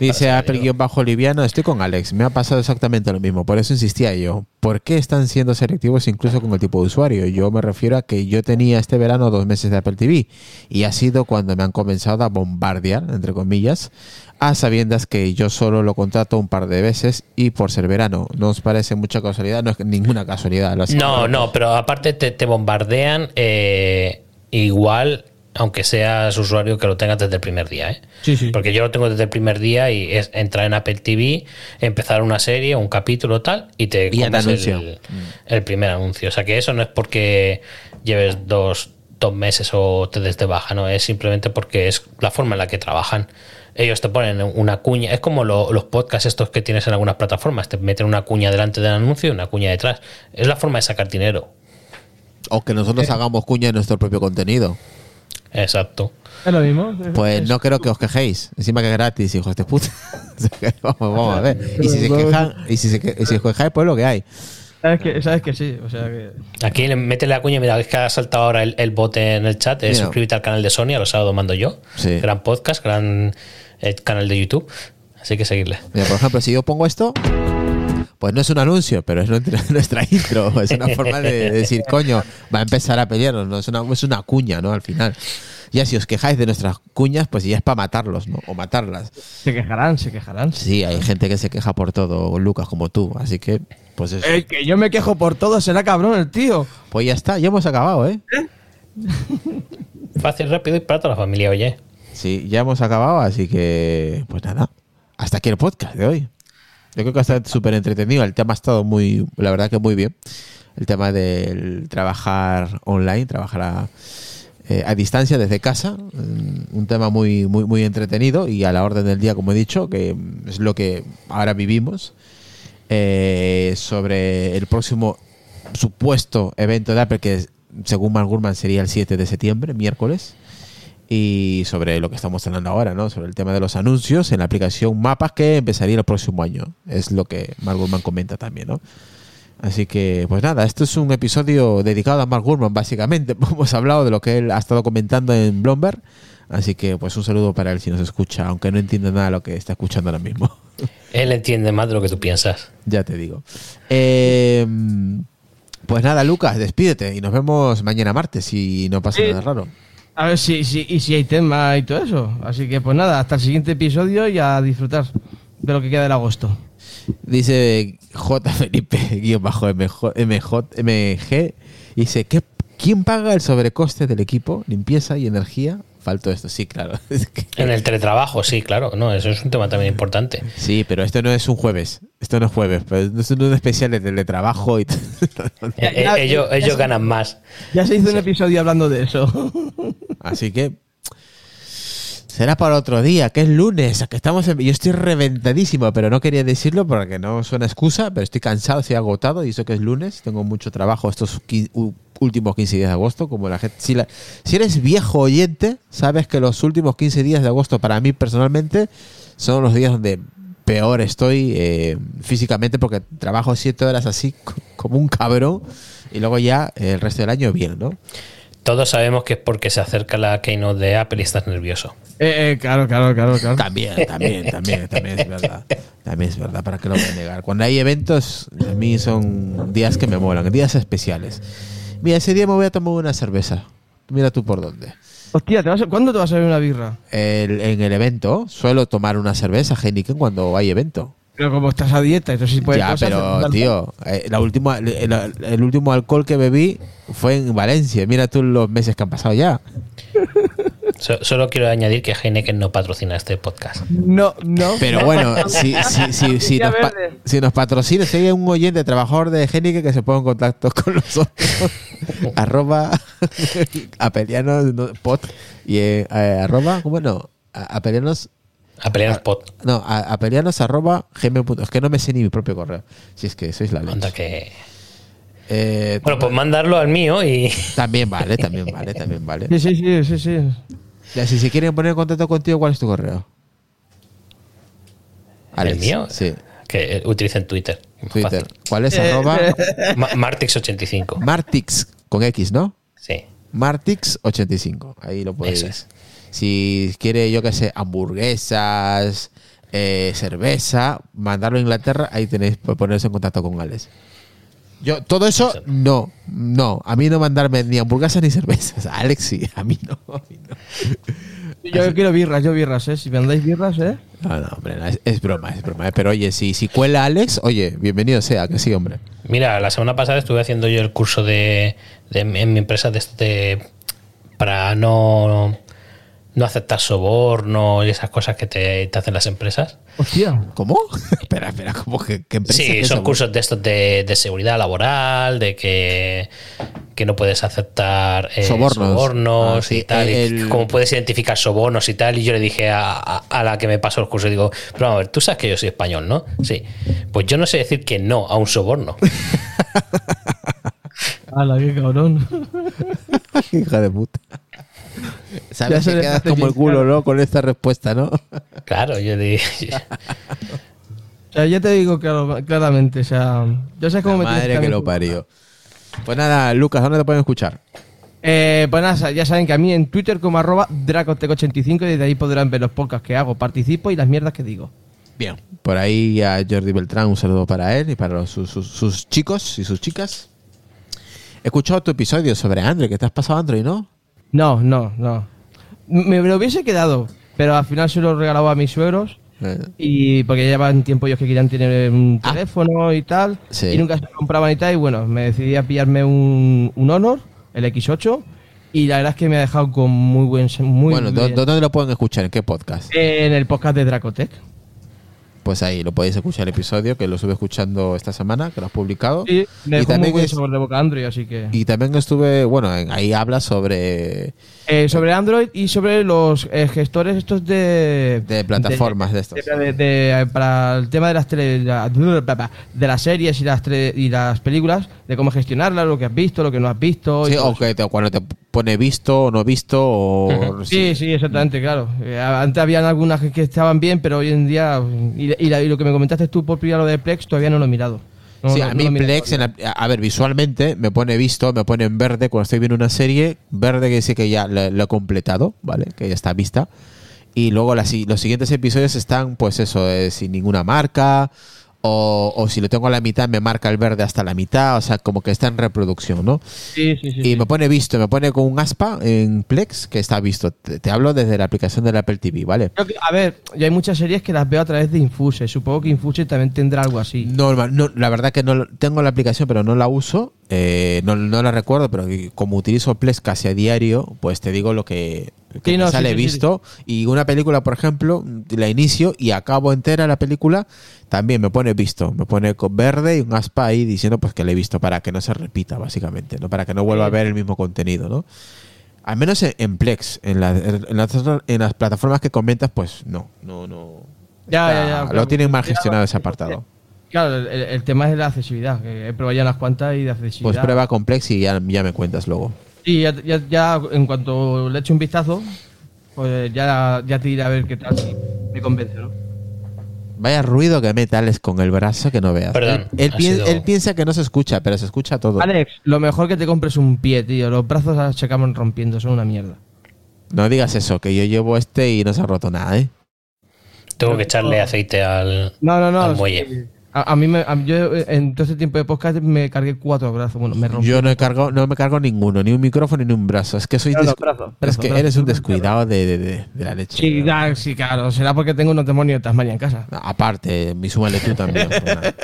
Dice Apple-Liviano, estoy con Alex, me ha pasado exactamente lo mismo, por eso insistía yo. ¿Por qué están siendo selectivos incluso con el tipo de usuario? Yo me refiero a que yo tenía este verano dos meses de Apple TV y ha sido cuando me han comenzado a bombardear, entre comillas, a sabiendas que yo solo lo contrato un par de veces y por ser verano. ¿No os parece mucha casualidad? No es ninguna casualidad. lo. No, no, pero aparte te, te bombardean eh, igual, aunque seas usuario que lo tengas desde el primer día. ¿eh? Sí, sí. Porque yo lo tengo desde el primer día y es entrar en Apple TV, empezar una serie, un capítulo tal, y te Y comes el, el primer anuncio. O sea que eso no es porque lleves dos, dos meses o te des de baja, no, es simplemente porque es la forma en la que trabajan. Ellos te ponen una cuña, es como lo- los podcasts estos que tienes en algunas plataformas, te meten una cuña delante del anuncio y una cuña detrás. Es la forma de sacar dinero. O que nosotros hagamos cuña en nuestro propio contenido. Exacto. Es lo mismo. Pues Es- no creo que os quejéis. Encima que es gratis, hijos de puta. O sea que vamos, vamos a ver. Y si se quejan, y si, se que- y si os quejáis, pues lo que hay. Sabes que, sabes que sí. O sea que. Aquí le- métele la cuña, mira, es que ha saltado ahora el, el bote en el chat. eh, suscríbete al canal de Sony, a los sábados mando yo. Sí. Gran podcast, gran eh, canal de YouTube. Así que seguirle. Mira, por ejemplo, si yo pongo esto, pues no es un anuncio, pero es nuestra, nuestra intro. Es una forma de decir, coño, va a empezar a pelearnos, ¿no? Es una, es una cuña, ¿no? Al final. Ya si os quejáis de nuestras cuñas, pues ya es para matarlos, ¿no? O matarlas. Se quejarán, se quejarán. Sí, hay gente que se queja por todo, Lucas, como tú. Así que, pues eso. El que yo me quejo por todo será cabrón el tío. Pues ya está, ya hemos acabado, ¿eh? Fácil, rápido y para toda la familia, oye. Sí, ya hemos acabado, así que, pues nada. Hasta aquí el podcast de hoy. Yo creo que estado súper entretenido. El tema ha estado muy, la verdad que muy bien. El tema del trabajar online, trabajar a, eh, distancia desde casa. Mm, Un tema muy, muy, muy entretenido y a la orden del día, como he dicho, que es lo que ahora vivimos. Eh, sobre el próximo supuesto evento de Apple, que según Mark Gurman sería el 7 de septiembre, miércoles y sobre lo que estamos hablando ahora, ¿no? Sobre el tema de los anuncios en la aplicación Mapas que empezaría el próximo año. Es lo que Mark Gurman comenta también, ¿no? Así que, pues nada, esto es un episodio dedicado a Mark Gurman, básicamente. Hemos hablado de lo que él ha estado comentando en Bloomberg. Así que, pues un saludo para él si nos escucha, aunque no entienda nada de lo que está escuchando ahora mismo. Él entiende más de lo que tú piensas. ya te digo. Eh, pues nada, Lucas, despídete y nos vemos mañana martes si no pasa Sí. nada raro. A ver si, si, y si hay tema y todo eso. Así que pues nada, hasta el siguiente episodio y a disfrutar de lo que queda del agosto. Dice J. Felipe, guion bajo MJ, MG, dice, ¿qué, ¿quién paga el sobrecoste del equipo? Limpieza y energía. Faltó esto, sí, claro. Es que- En el teletrabajo, sí, claro. No, eso es un tema también importante. sí, pero esto no es un jueves. Esto no es jueves, pero es un especial de teletrabajo y Eh, eh, ellos ellos ganan más. Ya se hizo un episodio hablando de eso. Así que será para otro día, que es lunes, que estamos en- yo estoy reventadísimo, pero no quería decirlo porque no suena excusa, pero estoy cansado, estoy agotado y eso que es lunes, tengo mucho trabajo estos últimos 15 días de agosto, como la gente si, la- si eres viejo oyente, sabes que los últimos 15 días de agosto para mí personalmente son los días donde peor estoy eh, físicamente porque trabajo 7 horas así co- como un cabrón y luego ya eh, el resto del año bien, ¿no? Todos sabemos que es porque se acerca la keynote de Apple y estás nervioso. Eh, eh, claro, claro, claro, claro. También, también, también, también es verdad. También es verdad, ¿para qué lo voy a negar? Cuando hay eventos, a mí son días que me molan, días especiales. Mira, ese día me voy a tomar una cerveza. Mira tú por dónde. Hostia, ¿te vas a- ¿cuándo te vas a ver una birra? El- en el evento suelo tomar una cerveza Heineken cuando hay evento. Pero como estás a dieta, entonces sí puedes ya, pero tío, eh, la última, el, el último alcohol que bebí fue en Valencia. Mira tú los meses que han pasado ya. So- solo quiero añadir que Heineken no patrocina este podcast. No, no. Pero bueno, si, si, si, si, nos, pa- verde. si nos patrocina, si hay un oyente trabajador de Heineken que se ponga en contacto con nosotros, arroba apelianos no, pot y eh, eh, arroba, ¿cómo no? A- Apelianos, A pelear pot. no, a- apelianos arroba gmail punto- Es que no me sé ni mi propio correo. Si es que sois la leche. que. Eh, Bueno, pues mandarlo al mío y. También vale, también vale, también vale. Sí, sí, sí, sí, sí. Ya, si se quieren poner en contacto contigo, ¿cuál es tu correo? ¿El mío? Sí, Que eh, utilicen Twitter. Twitter. ¿Cuál es? Eh, arroba Ma- Martix85. Martix con X, ¿no? Sí. Martix85. Ahí lo podéis. Es. Si quiere, yo que sé, hamburguesas, eh, cerveza, mandarlo a Inglaterra, ahí tenéis ponerse en contacto con Alex. Yo, todo eso, no, no. A mí no mandarme ni hamburguesas ni cervezas. A Alex sí, a mí no. A mí no. Yo quiero birras, yo birras, ¿eh? Si me andáis birras, ¿eh? No, no, hombre, no, es, es broma, es broma. ¿eh? Pero oye, si, si cuela Alex, oye, bienvenido sea, que sí, hombre. Mira, la semana pasada estuve haciendo yo el curso de, de- en mi empresa de, este para no, no aceptar soborno y esas cosas que te, te hacen las empresas. Hostia. ¿Cómo? espera, espera, ¿cómo que qué empresa? Sí, son cursos de estos de, de seguridad laboral, de que, que no puedes aceptar eh, Sobornos. sobornos Ah, sí, y tal, y el- cómo puedes identificar sobornos y tal. Y yo le dije a, a- a la que me pasó el curso, digo, pero vamos a ver, tú sabes que yo soy español, ¿no? Sí. Pues yo no sé decir que no a un soborno. Hala, qué cabrón. Hija de puta. Sabes Ya se que quedas como el culo. ¿no? Con esta respuesta, ¿no? Claro, yo le O sea, ya te digo claro- claramente, o sea, yo sé cómo La me tienes madre que mí. lo parió. Pues nada, Lucas, ¿dónde te pueden escuchar? Eh, pues nada, ya saben que a mí en Twitter como arroba Dracotec85 y desde ahí podrán ver los podcasts que hago, participo y las mierdas que digo. Bien. Por ahí a Jordi Beltrán, un saludo para él y para los- sus, sus- sus chicos y sus chicas. He escuchado tu episodio sobre Android, que te has pasado Android, ¿no? No, no, no. Me lo hubiese quedado, pero al final se lo regalaba a mis suegros Eh, y porque ya llevaban tiempo ellos que querían tener un Ah. teléfono y tal Sí. y nunca se lo compraban y tal y bueno, me decidí a pillarme un, un Honor, el X8 y la verdad es que me ha dejado con muy buen... Muy bueno, ¿dó- bien. ¿dónde lo pueden escuchar? ¿En qué podcast? En el podcast de Dracotec. Pues ahí lo podéis escuchar el episodio que lo estuve escuchando esta semana, que lo has publicado. Sí, me y, también es- de boca Android, así que... y también estuve, bueno, en- ahí habla sobre Eh, sobre Android y sobre los eh, gestores estos de... de plataformas de, estos. de- de- de- para el tema de las tele, de las series y las y las películas, de cómo gestionarlas, lo que has visto, lo que no has visto. Sí, todo o eso. que te- cuando te pone visto o no visto o... Sí, sí, exactamente, claro. Eh, antes habían algunas que, que estaban bien, pero hoy en día. Y, y la- y lo que me comentaste tú por privado lo de Plex, todavía no lo he mirado. No, Sí, no- a no mí mirado Plex, en todavía. la- a ver, visualmente me pone visto, me pone en verde cuando estoy viendo una serie, verde que dice que ya lo, lo he completado, ¿vale? Que ya está vista. Y luego las los siguientes episodios están, pues eso, eh, sin ninguna marca, o, o si lo tengo a la mitad me marca el verde hasta la mitad, o sea, como que está en reproducción, ¿no? Sí, sí, sí. Y sí. me pone visto, me pone con un aspa en Plex que está visto. Te, te hablo desde la aplicación del Apple TV, ¿vale? Creo que- a ver, ya hay muchas series que las veo a través de Infuse. Supongo que Infuse también tendrá algo así. Normal, no, la verdad que no tengo la aplicación, pero no la uso. Eh, no, no la recuerdo, pero como utilizo Plex casi a diario, pues te digo lo que, que Sí, no, sale sí, sí, visto. Y una película, por ejemplo, la inicio y acabo entera la película, también me pone visto. Me pone con verde y un aspa ahí diciendo pues que la he visto para que no se repita, básicamente, ¿no? Para que no vuelva a ver el mismo contenido, ¿no? Al menos en, en Plex, en, la- en las, en las plataformas que comentas, pues no, no, no. Ya, Está- ya, ya, Lo tienen mal gestionado ese apartado. Claro, el, el tema es la accesibilidad. Que he probado ya unas cuantas y de accesibilidad. Pues prueba con Plex y ya, ya me cuentas luego. Sí, ya, ya, ya en cuanto le eche un vistazo, pues ya, ya te diré a ver qué tal si me convence, ¿no? Vaya ruido que mete Alex con el brazo que no veas. Perdón, él, pi- sido- él piensa que no se escucha, pero se escucha todo. Alex, lo mejor que te compres un pie, tío. Los brazos se acaban rompiendo, son una mierda. No digas eso, que yo llevo este y no se ha roto nada, ¿eh? Tengo que echarle aceite al. No, no, no. Al sí. muelle. A, a mí, me, a- yo eh, en todo este tiempo de podcast me cargué cuatro brazos. Bueno, me rompí. Yo no he cargado, no me cargo ninguno, ni un micrófono ni un brazo. Es que soy descu- brazo, es brazo, que brazo. eres un descuidado de, de- de- de la leche. Sí, ya, sí, claro. Será porque tengo unos demonios de Tasmania en casa. No, Aparte, mi súmale tú también. pues nada.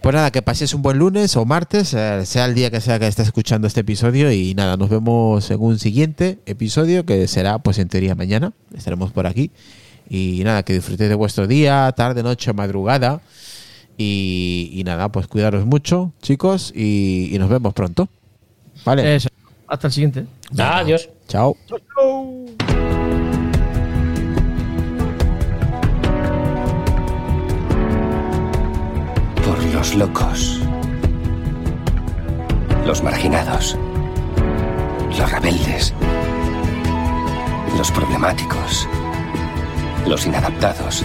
Pues nada, que pases un buen lunes o martes, eh, sea el día que sea que estés escuchando este episodio. Y nada, nos vemos en un siguiente episodio que será, pues en teoría, mañana. Estaremos por aquí. Y nada, que disfrutéis de vuestro día, tarde, noche, madrugada. Y, y nada, pues cuidaros mucho, chicos. Y, y nos vemos pronto. Vale. Eso. Hasta el siguiente. Adiós. Chao. Por los locos. Los marginados. Los rebeldes. Los problemáticos. Los inadaptados.